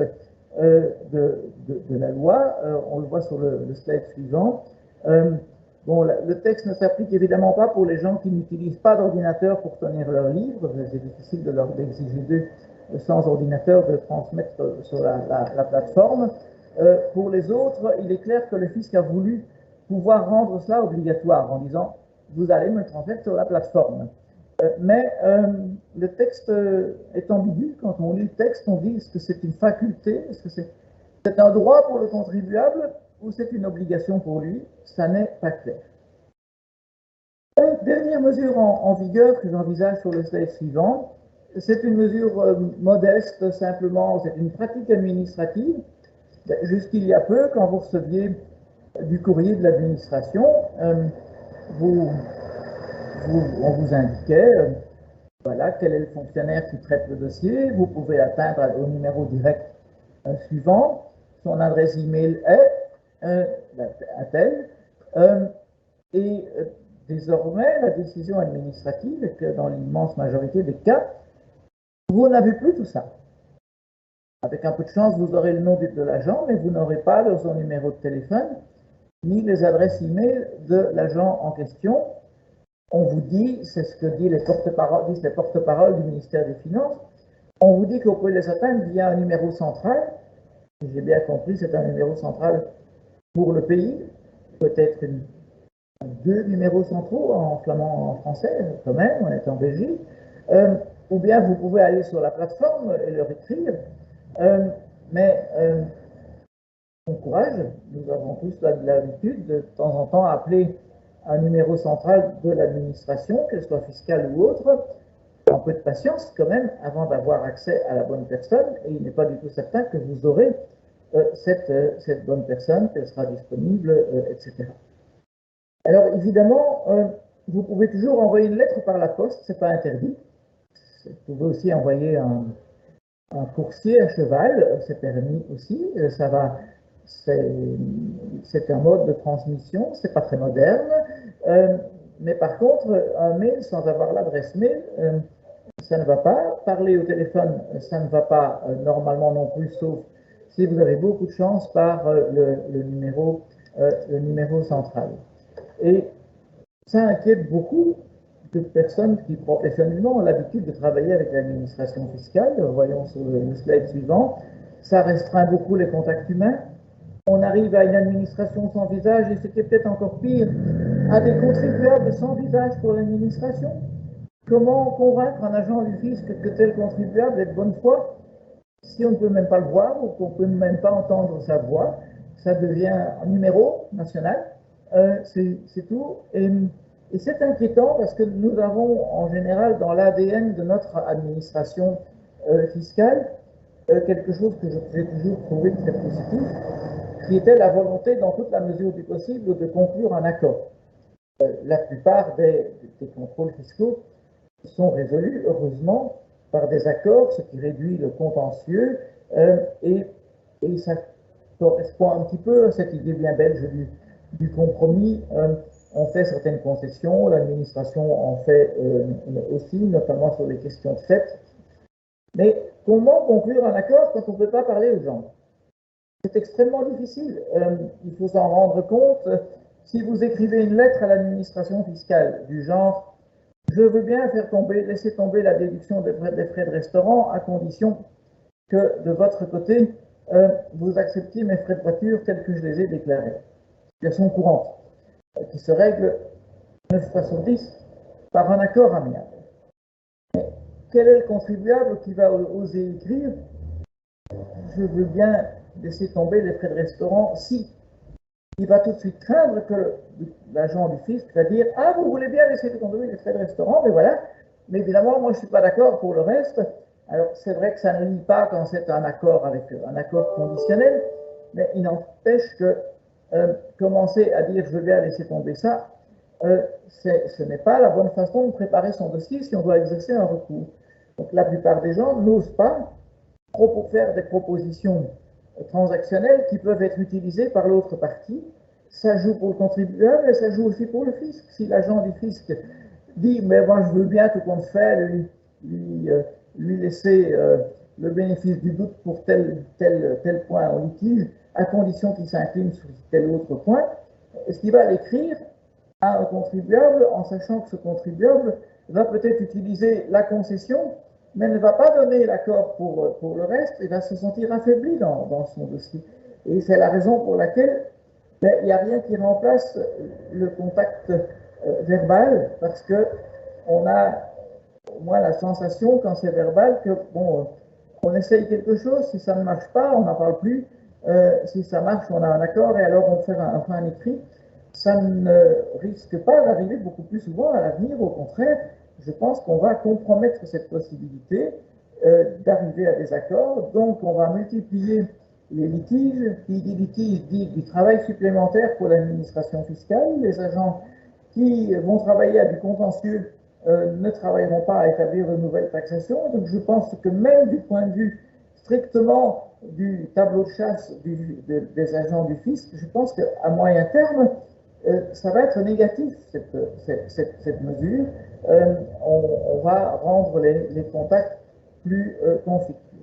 de, de, la loi. on le voit sur le, le slide suivant. Bon, le texte ne s'applique évidemment pas pour les gens qui n'utilisent pas d'ordinateur pour tenir leurs livres. C'est difficile de leur exiger d'eux, sans ordinateur, de transmettre sur la, plateforme. Euh, pour les autres, il est clair que le fisc a voulu pouvoir rendre cela obligatoire en disant vous allez me transmettre sur la plateforme. Euh, mais euh, le texte est ambigu. Quand on lit le texte, on dit est-ce que c'est une faculté? Est-ce que c'est un droit pour le contribuable ou c'est une obligation pour lui, ça n'est pas clair. dernière mesure en, vigueur que j'envisage sur le slide suivant, c'est une mesure euh, modeste, simplement, c'est une pratique administrative. Jusqu'il y a peu, quand vous receviez du courrier de l'administration, euh, on vous indiquait euh, voilà, quel est le fonctionnaire qui traite le dossier, vous pouvez atteindre au numéro direct suivant, son adresse email est, à tel. Euh, et euh, désormais, la décision administrative est que dans l'immense majorité des cas, vous n'avez plus tout ça. Avec un peu de chance, vous aurez le nom de l'agent, mais vous n'aurez pas son numéro de téléphone, ni les adresses e-mail de l'agent en question. On vous dit, c'est ce que disent les porte-paroles du ministère des Finances, on vous dit que vous pouvez les atteindre via un numéro central. J'ai bien compris, c'est un numéro central pour le pays, peut-être deux numéros centraux en flamand en français, quand même, on est en Belgique, euh, ou bien vous pouvez aller sur la plateforme et leur écrire. Euh, mais euh, courage, nous avons tous l'habitude de, de temps en temps appeler un numéro central de l'administration, qu'elle soit fiscale ou autre, un peu de patience quand même avant d'avoir accès à la bonne personne, et il n'est pas du tout certain que vous aurez euh, cette, euh, cette, bonne personne, qu'elle sera disponible, euh, etc. Alors évidemment, vous pouvez toujours envoyer une lettre par la poste, c'est pas interdit. Vous pouvez aussi envoyer un, un coursier à cheval, c'est permis aussi. Ça va, c'est un mode de transmission, c'est pas très moderne. Mais par contre, un mail sans avoir l'adresse mail, ça ne va pas. Parler au téléphone, ça ne va pas normalement non plus, sauf si vous avez beaucoup de chance par euh, le, numéro, euh, le numéro central. Et ça inquiète beaucoup de personnes qui professionnellement ont l'habitude de travailler avec l'administration fiscale. Voyons sur le slide suivant. Ça restreint beaucoup les contacts humains. On arrive à une administration sans visage et est peut-être encore pire, à des contribuables sans visage pour l'administration? Comment convaincre un agent du fisc que tel contribuable est de bonne foi? Si on ne peut même pas le voir ou qu'on ne peut même pas entendre sa voix, ça devient un numéro national. Euh, c'est tout. Et, c'est inquiétant parce que nous avons en général dans l'ADN de notre administration euh, fiscale euh, quelque chose que j'ai toujours trouvé très positif, qui était la volonté, dans toute la mesure du possible, de conclure un accord. Euh, la plupart des, contrôles fiscaux sont résolus, heureusement, par des accords, ce qui réduit le contentieux, euh, et, ça correspond un petit peu à cette idée bien belge du, compromis. Euh, on fait certaines concessions, l'administration en fait aussi, notamment sur les questions de fait. Mais comment conclure un accord quand on ne peut pas parler aux gens? C'est extrêmement difficile. il faut s'en rendre compte si vous écrivez une lettre à l'administration fiscale du genre je veux bien faire tomber, laisser tomber la déduction des frais, de restaurant à condition que de votre côté, euh, vous acceptiez mes frais de voiture tels que je les ai déclarés. Situation courante, euh, qui se règle 9 fois sur 10 par un accord amiable. Mais quel est le contribuable qui va oser écrire? Je veux bien laisser tomber les frais de restaurant si il va tout de suite craindre que l'agent du fisc va dire Ah, vous voulez bien laisser tomber les frais de restaurant, mais voilà. Mais évidemment, moi, je ne suis pas d'accord pour le reste. Alors, c'est vrai que ça ne lie pas quand c'est un accord avec un accord conditionnel, mais il n'empêche que euh, commencer à dire je bien laisser tomber ça, euh, ce n'est pas la bonne façon de préparer son dossier si on doit exercer un recours. Donc, la plupart des gens n'osent pas trop pour faire des propositions transactionnels qui peuvent être utilisés par l'autre partie. Ça joue pour le contribuable et ça joue aussi pour le fisc. Si l'agent du fisc dit mais moi je veux bien tout compte fait lui, lui, euh, laisser euh, le bénéfice du doute pour tel, tel, tel point en litige, à condition qu'il s'incline sur tel autre point, est-ce qu'il va l'écrire à un contribuable en sachant que ce contribuable va peut-être utiliser la concession mais ne va pas donner l'accord pour, pour le reste et va se sentir affaibli dans, dans son dossier. Et c'est la raison pour laquelle ben, il n'y a rien qui remplace le contact euh, verbal, parce que on a au moins la sensation, quand c'est verbal, que bon, on essaye quelque chose, si ça ne marche pas, on n'en parle plus, euh, si ça marche, on a un accord et alors on fait un, un écrit. Ça ne risque pas d'arriver beaucoup plus souvent à l'avenir, au contraire, je pense qu'on va compromettre cette possibilité euh, d'arriver à des accords. Donc, on va multiplier les litiges. Qui dit litige dit du travail supplémentaire pour l'administration fiscale. Les agents qui vont travailler à du contentieux euh, ne travailleront pas à établir de nouvelles taxations. Donc, je pense que même du point de vue strictement du tableau de chasse des agents du fisc, je pense qu'à moyen terme, euh, ça va être négatif, cette, cette, mesure. Euh, on, va rendre les, contacts plus euh, conflictuels.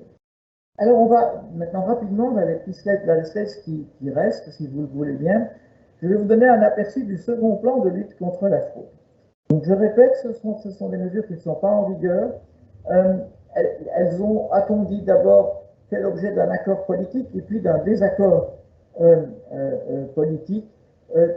Alors, on va maintenant rapidement dans les, slides, dans qui, qui, restent, si vous le voulez bien. Je vais vous donner un aperçu du second plan de lutte contre la fraude. Donc, je répète, ce sont, ce sont des mesures qui ne sont pas en vigueur. elles, elles, ont, a-t-on dit, d'abord fait l'objet d'un accord politique et puis d'un désaccord politique euh,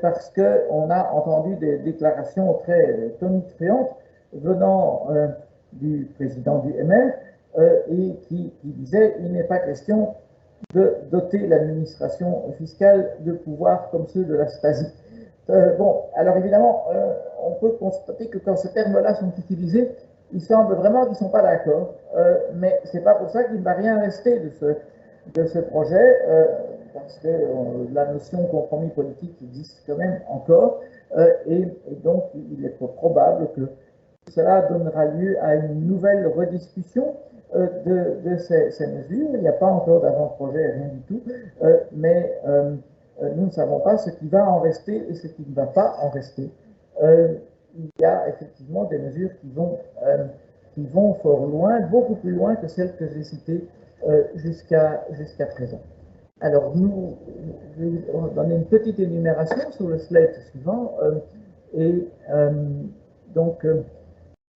parce qu'on a entendu des déclarations très tonitruantes venant euh, du président du MR euh, et qui, disait il n'est pas question de doter l'administration fiscale de pouvoirs comme ceux de la Stasi. bon, alors évidemment, on peut constater que quand ces termes-là sont utilisés, il semble vraiment qu'ils ne sont pas d'accord, mais ce n'est pas pour ça qu'il ne va rien rester de ce projet parce que euh, la notion compromis politique existe quand même encore, euh, et, donc il est probable que cela donnera lieu à une nouvelle rediscussion euh, de, ces, mesures. Il n'y a pas encore d'avant-projet, rien du tout, mais nous ne savons pas ce qui va en rester et ce qui ne va pas en rester. il y a effectivement des mesures qui vont, fort loin, beaucoup plus loin que celles que j'ai citées jusqu'à présent. Alors, nous, je vais vous donner une petite énumération sur le slide suivant. Euh, et euh, donc, euh,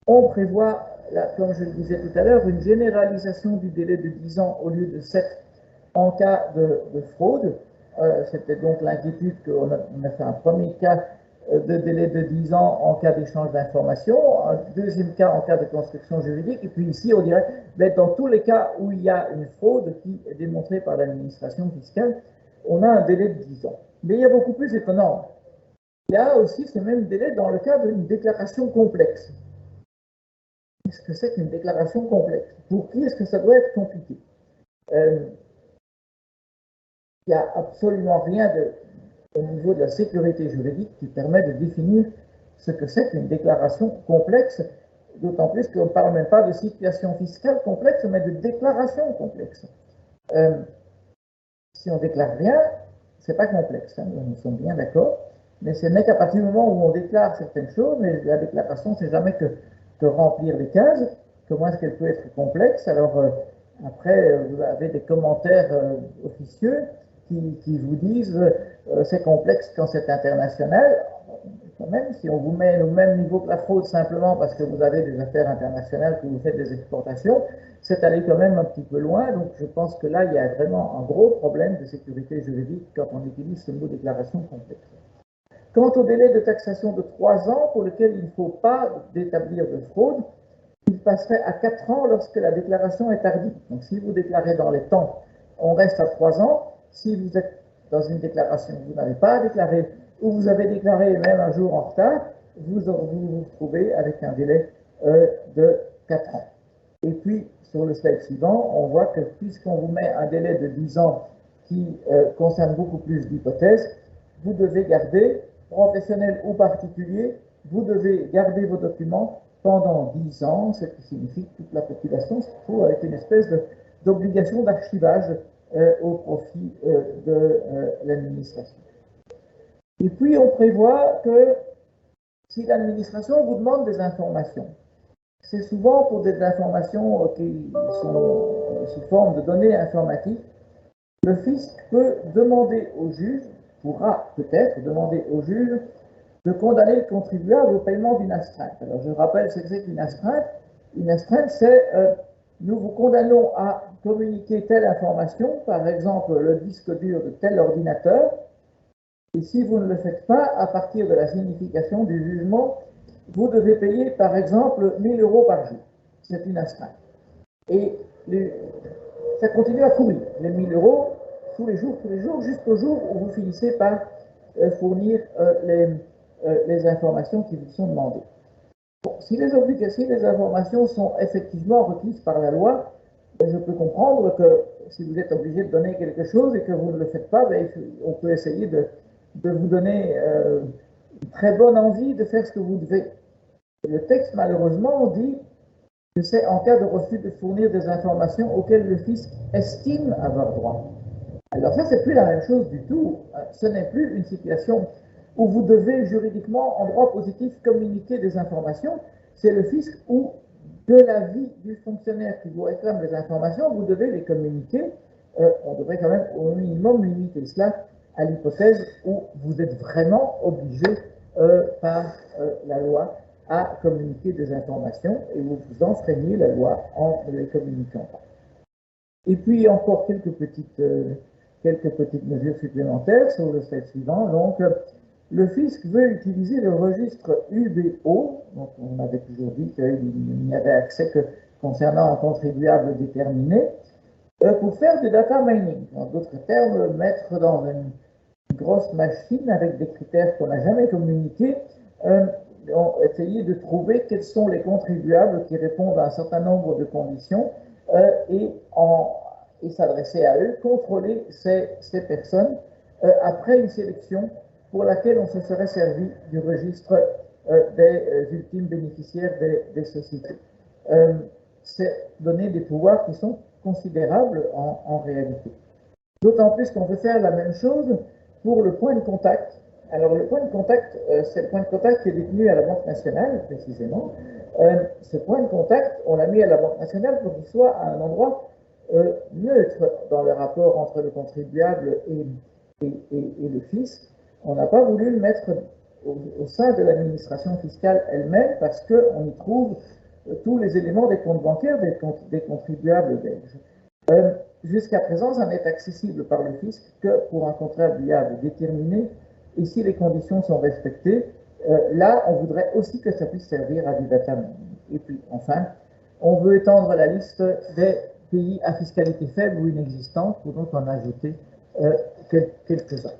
on prévoit, comme je le disais tout à l'heure, une généralisation du délai de 10 ans au lieu de 7 en cas de, fraude. C'était donc l'inquiétude qu'on a, a, fait un premier cas de délai de 10 ans en cas d'échange d'informations, un deuxième cas en cas de construction juridique, et puis ici, on dirait, mais dans tous les cas où il y a une fraude qui est démontrée par l'administration fiscale, on a un délai de 10 ans. Mais il y a beaucoup plus étonnant. Il y a aussi ce même délai dans le cas d'une déclaration complexe. Qu'est-ce que c'est qu'une déclaration complexe? Pour qui est-ce que ça doit être compliqué? Euh, il n'y a absolument rien de, au niveau de la sécurité juridique qui permet de définir ce que c'est qu'une déclaration complexe, d'autant plus qu'on ne parle même pas de situation fiscale complexe, mais de déclaration complexe. Euh, si on déclare rien, c'est pas complexe, hein, nous sommes bien d'accord, mais ce n'est qu'à partir du moment où on déclare certaines choses, mais la déclaration, c'est jamais que, de remplir les cases, comment est-ce qu'elle peut être complexe? Alors, euh, après, vous avez des commentaires euh, officieux qui, vous disent euh, c'est complexe quand c'est international. Quand même, si on vous met au même niveau que la fraude simplement parce que vous avez des affaires internationales, que vous faites des exportations, c'est aller quand même un petit peu loin. Donc je pense que là, il y a vraiment un gros problème de sécurité juridique quand on utilise ce mot déclaration complexe. Quant au délai de taxation de 3 ans pour lequel il ne faut pas d'établir de fraude, il passerait à 4 ans lorsque la déclaration est tardive. Donc si vous déclarez dans les temps, on reste à 3 ans. Si vous êtes dans une déclaration que vous n'avez pas déclarée, ou vous avez déclaré même un jour en retard, vous vous, vous trouvez avec un délai euh, de 4 ans. Et puis, sur le slide suivant, on voit que puisqu'on vous met un délai de 10 ans qui euh, concerne beaucoup plus d'hypothèses, vous devez garder, professionnel ou particulier, vous devez garder vos documents pendant 10 ans, ce qui signifie que toute la population se trouve avec une espèce d'obligation d'archivage au profit euh, de euh, l'administration. Et puis, on prévoit que si l'administration vous demande des informations, c'est souvent pour des informations qui sont sous forme de données informatiques, le fisc peut demander au juge, pourra peut-être demander au juge de condamner le contribuable au paiement d'une astreinte. Alors je rappelle ce que c'est qu'une astreinte. Une astreinte, c'est nous vous condamnons à communiquer telle information, par exemple le disque dur de tel ordinateur, et si vous ne le faites pas, à partir de la signification du jugement, vous devez payer par exemple 1000 euros par jour. C'est une astreinte. Et ça continue à courir, les 1000 euros, tous les jours, tous les jours, jusqu'au jour où vous finissez par euh, fournir euh, euh, les informations qui vous sont demandées si les obligations, les informations sont effectivement requises par la loi, je peux comprendre que si vous êtes obligé de donner quelque chose et que vous ne le faites pas, ben, on peut essayer de, vous donner euh, une très bonne envie de faire ce que vous devez. Le texte, malheureusement, dit que c'est en cas de refus de fournir des informations auxquelles le fisc estime avoir droit. Alors ça, c'est plus la même chose du tout. Ce n'est plus une situation où vous devez juridiquement, en droit positif, communiquer des informations, c'est le fisc où, de l'avis du fonctionnaire qui vous réclame des informations, vous devez les communiquer. Euh, on devrait quand même au minimum limiter cela à l'hypothèse où vous êtes vraiment obligé euh, par euh, la loi à communiquer des informations et vous vous enfreignez la loi en ne les communiquant pas. Et puis encore quelques petites, quelques petites mesures supplémentaires sur le slide suivant. Donc, le fisc veut utiliser le registre UBO, donc on avait toujours dit qu'il n'y avait accès que concernant un contribuable déterminé, euh, pour faire du data mining. En d'autres termes, mettre dans une grosse machine avec des critères qu'on n'a jamais communiqués, euh, essayer de trouver quels sont les contribuables qui répondent à un certain nombre de conditions euh, et, s'adresser à eux, contrôler ces personnes après une sélection pour laquelle on se serait servi du registre euh, des euh, ultimes bénéficiaires des, sociétés. Euh, c'est donner des pouvoirs qui sont considérables en, réalité. D'autant plus qu'on peut faire la même chose pour le point de contact. Alors le point de contact, c'est le point de contact qui est détenu à la Banque nationale, précisément. ce point de contact, on l'a mis à la Banque nationale pour qu'il soit à un endroit neutre dans le rapport entre le contribuable et le fisc. On n'a pas voulu le mettre au, sein de l'administration fiscale elle-même parce qu'on y trouve euh, tous les éléments des comptes bancaires des, contribuables belges. Euh, jusqu'à présent, ça n'est accessible par le fisc que pour un contribuable déterminé et si les conditions sont respectées, euh, là, on voudrait aussi que ça puisse servir à du data mining. Et puis, enfin, on veut étendre la liste des pays à fiscalité faible ou inexistante, pour donc en ajouter quelques-uns.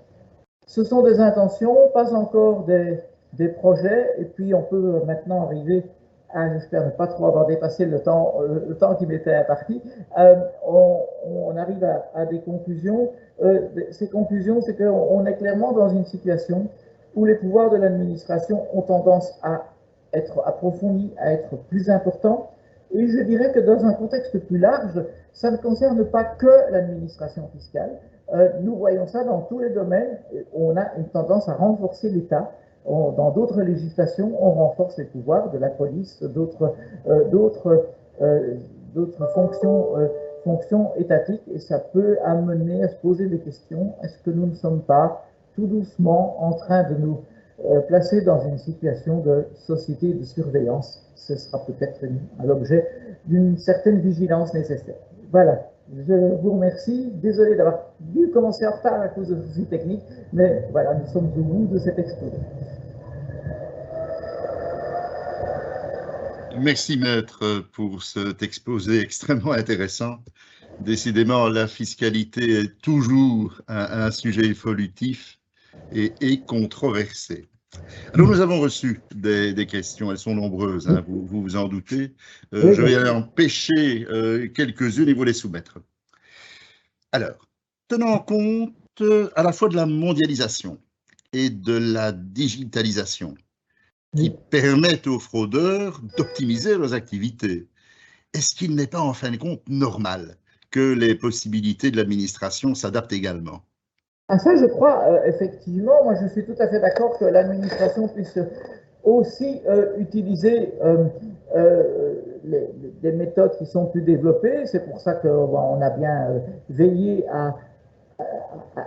Ce sont des intentions, pas encore des, projets, et puis on peut maintenant arriver ah, j'espère ne pas trop avoir dépassé le temps, euh, le temps qui m'était imparti, euh, on, arrive à, à des conclusions. Euh, ces conclusions, c'est qu'on est clairement dans une situation où les pouvoirs de l'administration ont tendance à être approfondis, à être plus importants. Et je dirais que dans un contexte plus large, ça ne concerne pas que l'administration fiscale. Euh, nous voyons ça dans tous les domaines. On a une tendance à renforcer l'État dans d'autres législations, on renforce les pouvoirs de la police, d'autres euh, euh, fonctions, étatiques, et ça peut amener à se poser des questions. Est-ce que nous ne sommes pas tout doucement en train de nous placer dans une situation de société de surveillance? Ce sera peut-être l'objet d'une certaine vigilance nécessaire. Voilà. Je vous remercie. Désolé d'avoir dû commencer en retard à cause de soucis techniques, mais voilà, nous sommes au bout de cet exposé. Merci maître pour cet exposé extrêmement intéressant. Décidément, la fiscalité est toujours un, sujet évolutif et, controversé. Alors, nous avons reçu des, questions, elles sont nombreuses, hein, vous, vous, en doutez. Euh, je vais en pêcher euh, quelques-unes et vous les soumettre. Alors, tenant compte à la fois de la mondialisation et de la digitalisation, qui permettent aux fraudeurs d'optimiser leurs activités. Est-ce qu'il n'est pas en fin de compte normal que les possibilités de l'administration s'adaptent également À ça, je crois, euh, effectivement, moi je suis tout à fait d'accord que l'administration puisse aussi euh, utiliser euh, des méthodes qui sont plus développées. C'est pour ça qu'on a bien veillé à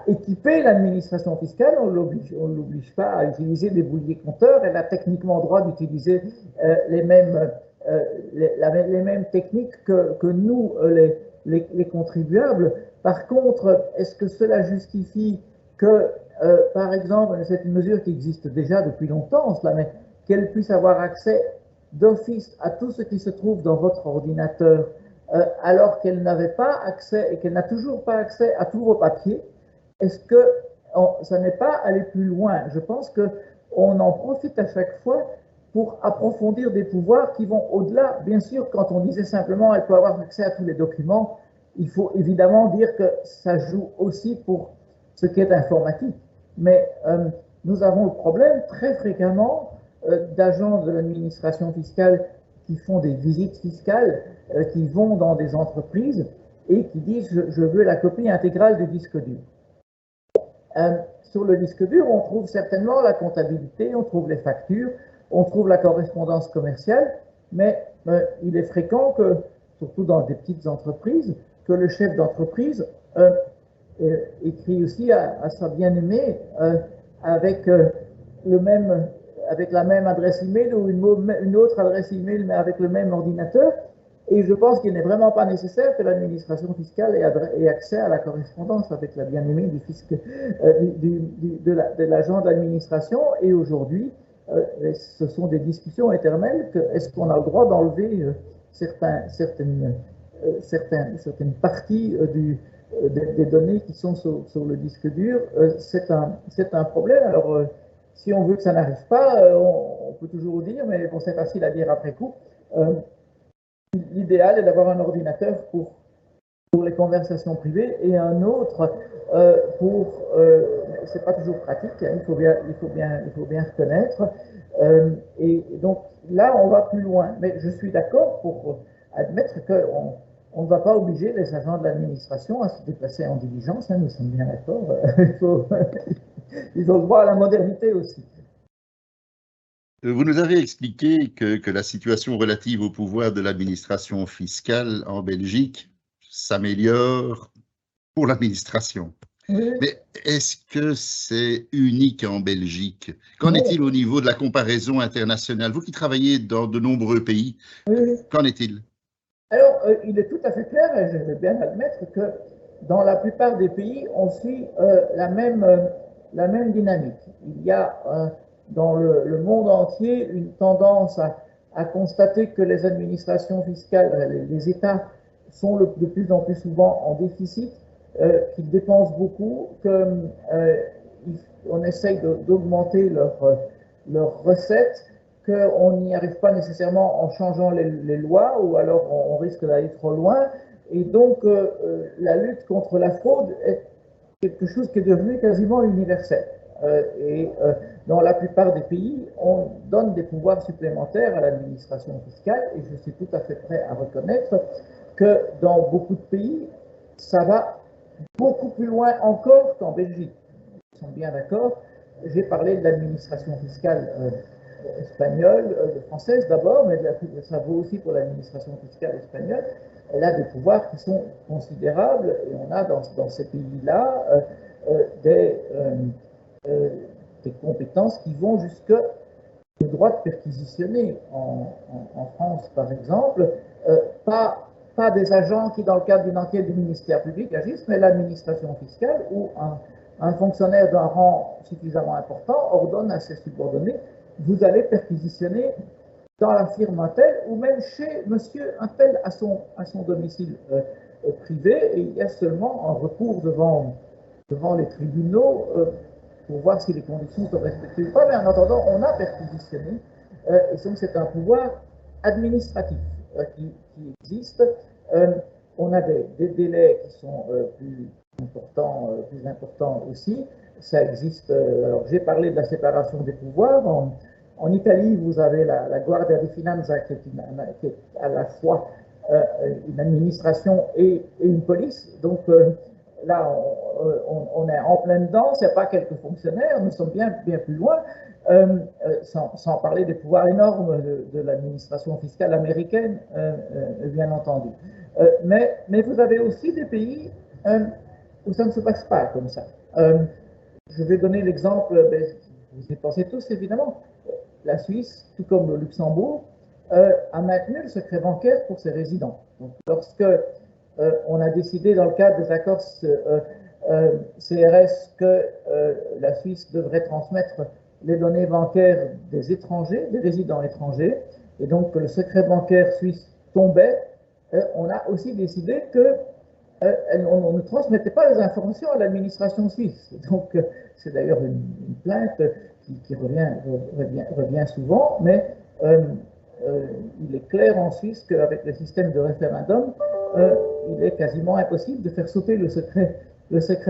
équiper l'administration fiscale, on ne l'oblige pas à utiliser des bouliers compteurs, elle a techniquement droit d'utiliser euh, les, mêmes, euh, les, mêmes techniques que, nous, euh, les, les, contribuables. Par contre, est-ce que cela justifie que, par exemple, c'est une mesure qui existe déjà depuis longtemps, cela, mais qu'elle puisse avoir accès d'office à tout ce qui se trouve dans votre ordinateur? Alors qu'elle n'avait pas accès et qu'elle n'a toujours pas accès à tous vos papiers, est-ce que ça n'est pas aller plus loin? Je pense qu'on en profite à chaque fois pour approfondir des pouvoirs qui vont au-delà. Bien sûr, quand on disait simplement elle peut avoir accès à tous les documents, il faut évidemment dire que ça joue aussi pour ce qui est informatique. Mais euh, nous avons le problème très fréquemment euh, d'agents de l'administration fiscale qui font des visites fiscales, euh, qui vont dans des entreprises et qui disent je, veux la copie intégrale du disque dur. Euh, sur le disque dur, on trouve certainement la comptabilité, on trouve les factures, on trouve la correspondance commerciale, mais euh, il est fréquent que, surtout dans des petites entreprises, que le chef d'entreprise écrit aussi à, sa bien-aimée avec le avec la même adresse email ou une, autre adresse email mais avec le même ordinateur. Et je pense qu'il n'est vraiment pas nécessaire que l'administration fiscale ait, accès à la correspondance avec la bien-aimée du fisc, euh, de l'agent d'administration. Et aujourd'hui, euh, ce sont des discussions éternelles. Est-ce qu'on a le droit d'enlever euh, certains, certaines, certaines, certaines parties des, données qui sont sur, le disque dur C'est un, un problème. Alors, si on veut que ça n'arrive pas, on, peut toujours dire, mais bon, c'est facile à dire après coup. L'idéal est d'avoir un ordinateur pour, pour les conversations privées et un autre euh, pour. c'est pas toujours pratique, hein, il, faut bien, il, faut bien, il faut bien reconnaître. et donc là, on va plus loin. Mais je suis d'accord pour admettre qu'on on ne va pas obliger les agents de l'administration à se déplacer en diligence, hein, nous sommes bien d'accord. ils ont droit à la modernité aussi. Vous nous avez expliqué que, la situation relative au pouvoir de l'administration fiscale en Belgique s'améliore pour l'administration. Mais est-ce que c'est unique en Belgique? Qu'en est-il au niveau de la comparaison internationale? Vous qui travaillez dans de nombreux pays, qu'en est-il? Alors, euh, il est tout à fait clair, et je vais bien admettre, que dans la plupart des pays, on suit euh, la même euh, la même dynamique. Il y a euh, dans le, monde entier une tendance à, constater que les administrations fiscales, les, États sont de plus en plus souvent en déficit, euh, qu'ils dépensent beaucoup, qu'on euh, essaye d'augmenter leurs recettes qu'on n'y arrive pas nécessairement en changeant les, lois ou alors on, risque d'aller trop loin. Et donc, la lutte contre la fraude est quelque chose qui est devenu quasiment universel. Et dans la plupart des pays, on donne des pouvoirs supplémentaires à l'administration fiscale et je suis tout à fait prêt à reconnaître que dans beaucoup de pays, ça va beaucoup plus loin encore qu'en Belgique. Ils sont bien d'accord. J'ai parlé de l'administration fiscale euh, espagnole, euh, française d'abord, mais ça vaut aussi pour l'administration fiscale espagnole. Elle a des pouvoirs qui sont considérables et on a dans, ces pays-là euh, des des compétences qui vont jusque le droit de perquisitionner en, France, par exemple, euh, pas, des agents qui, dans le cadre d'une enquête du ministère public, agissent, mais l'administration fiscale ou un, fonctionnaire d'un rang suffisamment important ordonne à ses subordonnés vous allez perquisitionner dans la firme un tel ou même chez monsieur un tel à son, domicile euh, euh, privé et il y a seulement un recours devant, devant les tribunaux pour voir si les conditions sont respectées ou pas, mais en attendant, on a perquisitionné, euh, et donc c'est un pouvoir administratif euh, qui, existe. Euh, on a des, délais qui sont plus importants, plus importants aussi. Ça existe. alors j'ai parlé de la séparation des pouvoirs. En, Italie, vous avez la, Guardia di Finanza qui est, à la fois une administration et, et, une police. Donc là, on, est en plein dedans, ce n'est pas quelques fonctionnaires, nous sommes bien, bien plus loin, euh, euh, sans, parler des pouvoirs énormes de, l'administration fiscale américaine, euh, bien entendu. mais, vous avez aussi des pays où ça ne se passe pas comme ça. je vais donner l'exemple, ben, vous y pensez tous évidemment, la Suisse, tout comme le Luxembourg, a maintenu le secret bancaire pour ses résidents. Lorsque on a décidé dans le cadre des accords euh, euh, CRS que la Suisse devrait transmettre les données bancaires des étrangers, des résidents étrangers, et donc que le secret bancaire suisse tombait, on a aussi décidé que on, ne transmettait pas les informations à l'administration suisse. Donc, c'est d'ailleurs une, plainte qui, revient, souvent, mais il est clair en Suisse qu'avec le système de référendum, euh, il est quasiment impossible de faire sauter le secret,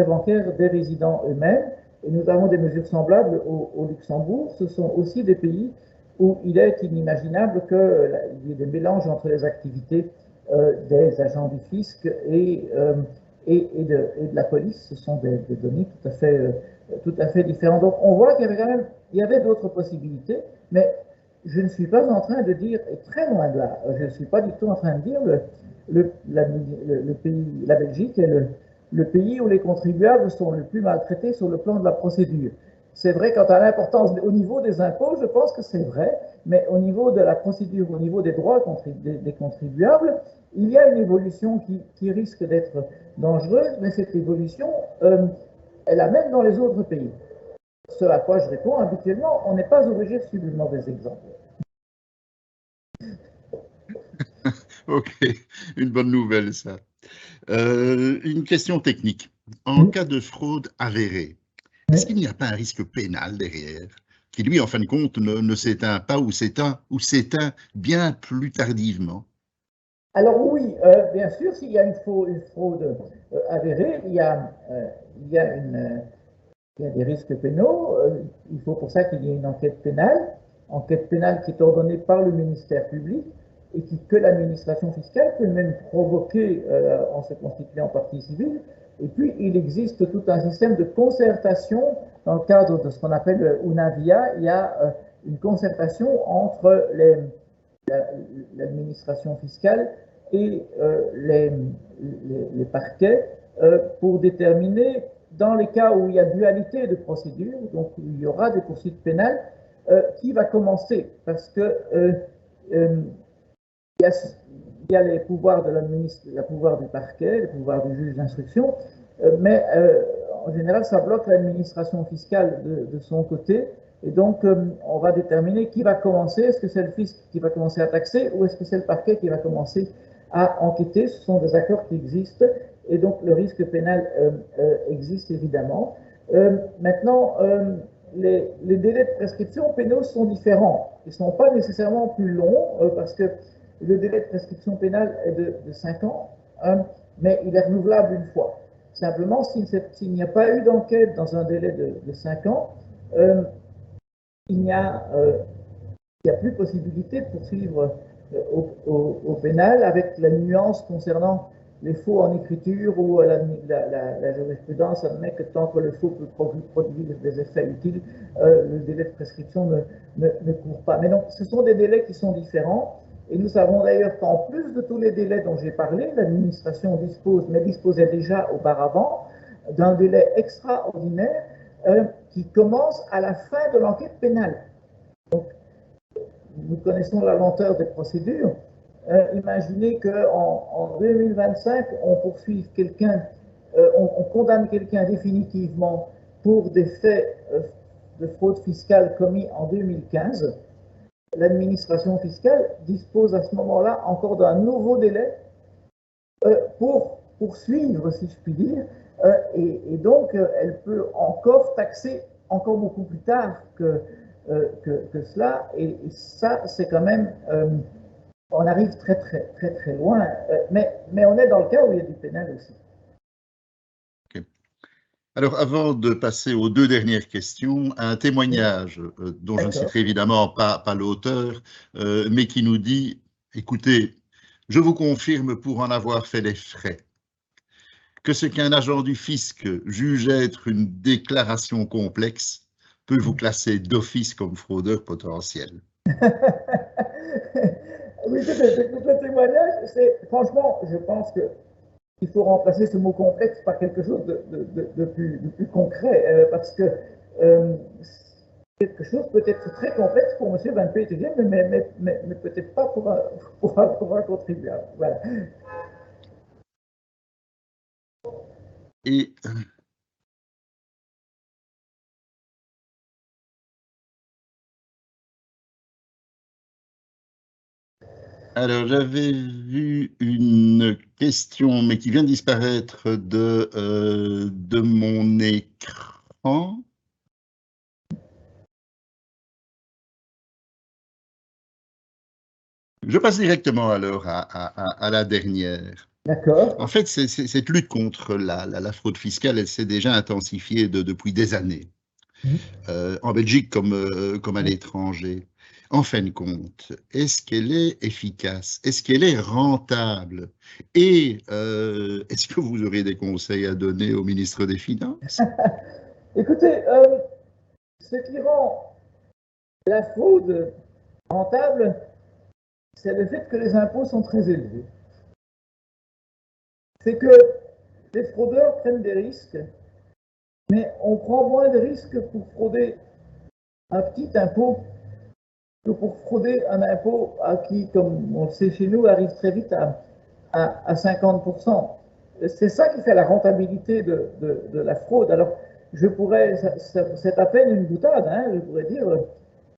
bancaire des résidents eux-mêmes. Et nous avons des mesures semblables au, Luxembourg. Ce sont aussi des pays où il est inimaginable qu'il y ait des mélanges entre les activités euh, des agents du fisc et, euh, et, de, la police. Ce sont des, données tout à, fait, tout à fait différentes. Donc on voit qu'il y avait quand même il y avait d'autres possibilités, mais je ne suis pas en train de dire, et très loin de là, je ne suis pas du tout en train de dire le, le, le, pays, la Belgique est le, pays où les contribuables sont le plus maltraités sur le plan de la procédure. C'est vrai quant à l'importance au niveau des impôts, je pense que c'est vrai, mais au niveau de la procédure, au niveau des droits des, contribuables, il y a une évolution qui, risque d'être dangereuse, mais cette évolution, euh, elle la même dans les autres pays. Ce à quoi je réponds habituellement, on n'est pas obligé de suivre le mauvais exemple. ok, une bonne nouvelle ça. Euh, une question technique. En cas de fraude avérée, est-ce qu'il n'y a pas un risque pénal derrière qui, lui, en fin de compte, ne, s'éteint pas ou s'éteint ou s'éteint bien plus tardivement? Alors oui, euh, bien sûr, s'il y a une fraude, euh, avérée, il y a, il, y a une, il y a des risques pénaux. il faut pour ça qu'il y ait une enquête pénale, enquête pénale qui est ordonnée par le ministère public et qui, que l'administration fiscale peut même provoquer euh, en se constituant partie civile. Et puis, il existe tout un système de concertation dans le cadre de ce qu'on appelle UNAVIA. Il y a euh, une concertation entre l'administration fiscale et euh, les, parquets pour déterminer, dans les cas où il y a dualité de procédure, donc où il y aura des poursuites pénales, qui va commencer. Parce que il y a les pouvoirs de la ministre, du parquet, le pouvoir du juge d'instruction, euh, mais euh, en général, ça bloque l'administration fiscale de, son côté. Et donc, euh, on va déterminer qui va commencer. Est-ce que c'est le fisc qui va commencer à taxer ou est-ce que c'est le parquet qui va commencer à enquêter? Ce sont des accords qui existent et donc le risque pénal existe évidemment. maintenant, les, délais de prescription pénaux sont différents. Ils ne sont pas nécessairement plus longs parce que le délai de prescription pénale est de, 5 ans, hein, mais il est renouvelable une fois. Simplement, s'il n'y a pas eu d'enquête dans un délai de, 5 ans, euh, il n'y a, a, plus possibilité de poursuivre au, pénal avec la nuance concernant les faux en écriture ou la, jurisprudence admet que tant que le faux peut produire des effets utiles, euh, le délai de prescription ne, court pas. Mais donc, ce sont des délais qui sont différents. Et nous savons d'ailleurs qu'en plus de tous les délais dont j'ai parlé, l'administration dispose, mais disposait déjà auparavant, d'un délai extraordinaire euh, qui commence à la fin de l'enquête pénale. Donc, nous connaissons la lenteur des procédures. Euh, imaginez qu'en en 2025, on poursuive quelqu'un, euh, on, condamne quelqu'un définitivement pour des faits de fraude fiscale commis en 2015. L'administration fiscale dispose à ce moment-là encore d'un nouveau délai pour poursuivre, si je puis dire, et, et, donc elle peut encore taxer encore beaucoup plus tard que, cela, et, ça, c'est quand même on arrive très très très très loin, euh, mais on est dans le cas où il y a du pénal aussi. Alors, avant de passer aux deux dernières questions, un témoignage euh, dont je ne citerai évidemment pas, pas l'auteur, euh, mais qui nous dit, écoutez, je vous confirme pour en avoir fait les frais, que ce qu'un agent du fisc juge être une déclaration complexe peut vous classer d'office comme fraudeur potentiel. Oui, c'est le témoignage. Franchement, je pense qu'il faut remplacer ce mot complexe par quelque chose de, plus, concret, euh, parce que euh, quelque chose peut être très complexe pour M. Van Petegem, mais, peut-être pas pour un, contribuable. Alors, j'avais vu une question, mais qui vient de disparaître de, euh, de mon écran. Je passe directement alors à, à, la dernière. D'accord. En fait, cette lutte contre la, la, fraude fiscale, elle s'est déjà intensifiée depuis des années, mmh. euh, en Belgique comme, euh, comme à l'étranger en fin de compte, est-ce qu'elle est efficace? Est-ce qu'elle est rentable? Et euh, est-ce que vous aurez des conseils à donner au ministre des Finances? Écoutez, euh, ce qui rend la fraude rentable, c'est le fait que les impôts sont très élevés. C'est que les fraudeurs prennent des risques, mais on prend moins de risques pour frauder un petit impôt pour frauder un impôt qui, comme on le sait chez nous, arrive très vite à, à, 50%. C'est ça qui fait la rentabilité de, de, la fraude. Alors, je pourrais, c'est à peine une boutade, hein, je pourrais dire,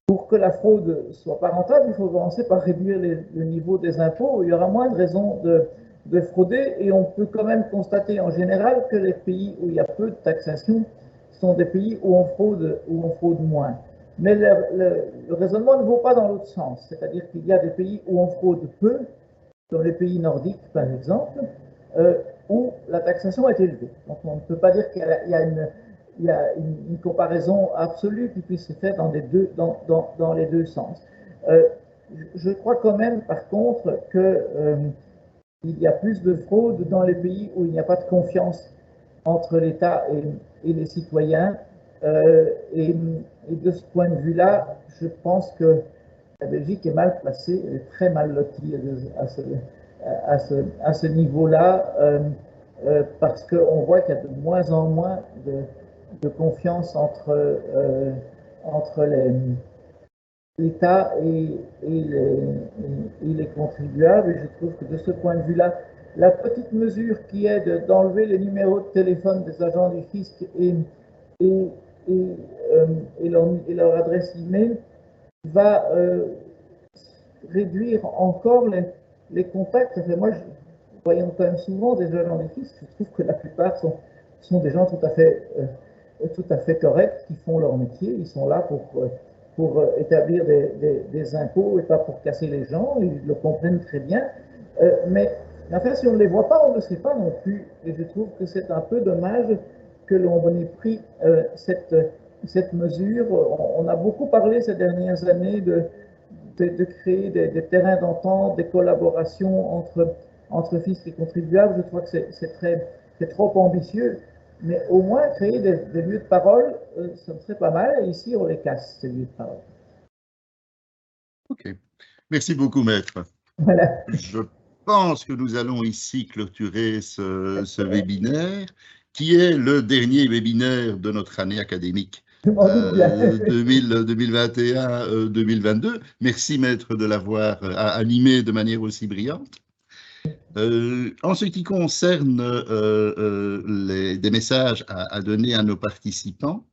pour que la fraude soit pas rentable, il faut commencer par réduire le niveau des impôts. Il y aura moins de raisons de, de frauder et on peut quand même constater en général que les pays où il y a peu de taxation sont des pays où on fraude, où on fraude moins. Mais le, raisonnement ne vaut pas dans l'autre sens. C'est-à-dire qu'il y a des pays où on fraude peu, comme les pays nordiques par exemple, euh, où la taxation est élevée. Donc on ne peut pas dire qu'il y a, une, comparaison absolue qui puisse se faire dans les deux, sens. Euh, je crois quand même, par contre, qu'il euh, y a plus de fraude dans les pays où il n'y a pas de confiance entre l'État et, les citoyens euh, et, de ce point de vue-là, je pense que la Belgique est mal placée, elle est très mal lotie à ce, niveau-là, euh, euh, parce qu'on voit qu'il y a de moins en moins de, confiance entre, entre l'État et, et, les, et, les, contribuables. Et je trouve que de ce point de vue-là, la petite mesure qui est d'enlever les numéros de téléphone des agents du fisc et, et, euh, et, leur, adresse email va euh, réduire encore les, contacts. moi, je, voyons quand même souvent des agents des fisc, je trouve que la plupart sont, sont des gens tout à fait, euh, tout à fait corrects qui font leur métier. Ils sont là pour, pour établir des, des, impôts et pas pour casser les gens. Ils le comprennent très bien. mais enfin, si on ne les voit pas, on ne sait pas non plus. Et je trouve que c'est un peu dommage que l'on ait pris cette, cette mesure. On, a beaucoup parlé ces dernières années de, de, créer des, des terrains d'entente, des collaborations entre entre fisc et contribuables, je crois que c'est très, c'est trop ambitieux. Mais au moins, créer des, lieux de parole, euh, ça me serait pas mal. Et ici, on les casse, ces lieux de parole. OK. Merci beaucoup, maître. Voilà. Je pense que nous allons ici clôturer ce, ce webinaire, qui est le dernier webinaire de notre année académique. 2021-2022. Euh, Merci, maître, de l'avoir euh, animé de manière aussi brillante. Euh, en ce qui concerne euh, euh, les, des messages à, donner à nos participants,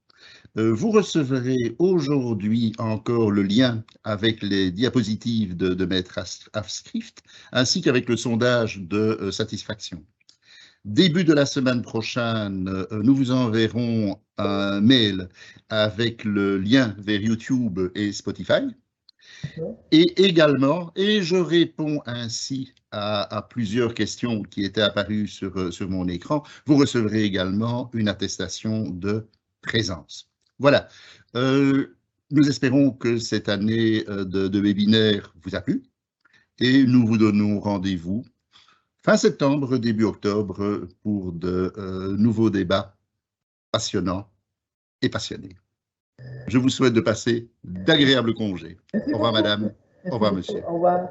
vous recevrez aujourd'hui encore le lien avec les diapositives de, de Maître Afscrift, ainsi qu'avec le sondage de satisfaction. Début de la semaine prochaine, nous vous enverrons un mail avec le lien vers YouTube et Spotify. Et également, et je réponds ainsi à, plusieurs questions qui étaient apparues sur, euh, sur mon écran, vous recevrez également une attestation de présence. Voilà. Euh, nous espérons que cette année euh, de, de, webinaire vous a plu et nous vous donnons rendez-vous fin septembre, début octobre pour de nouveaux débats passionnants et passionnés. Je vous souhaite de passer d'agréables congés. Au revoir, madame. Au revoir, monsieur. Au revoir.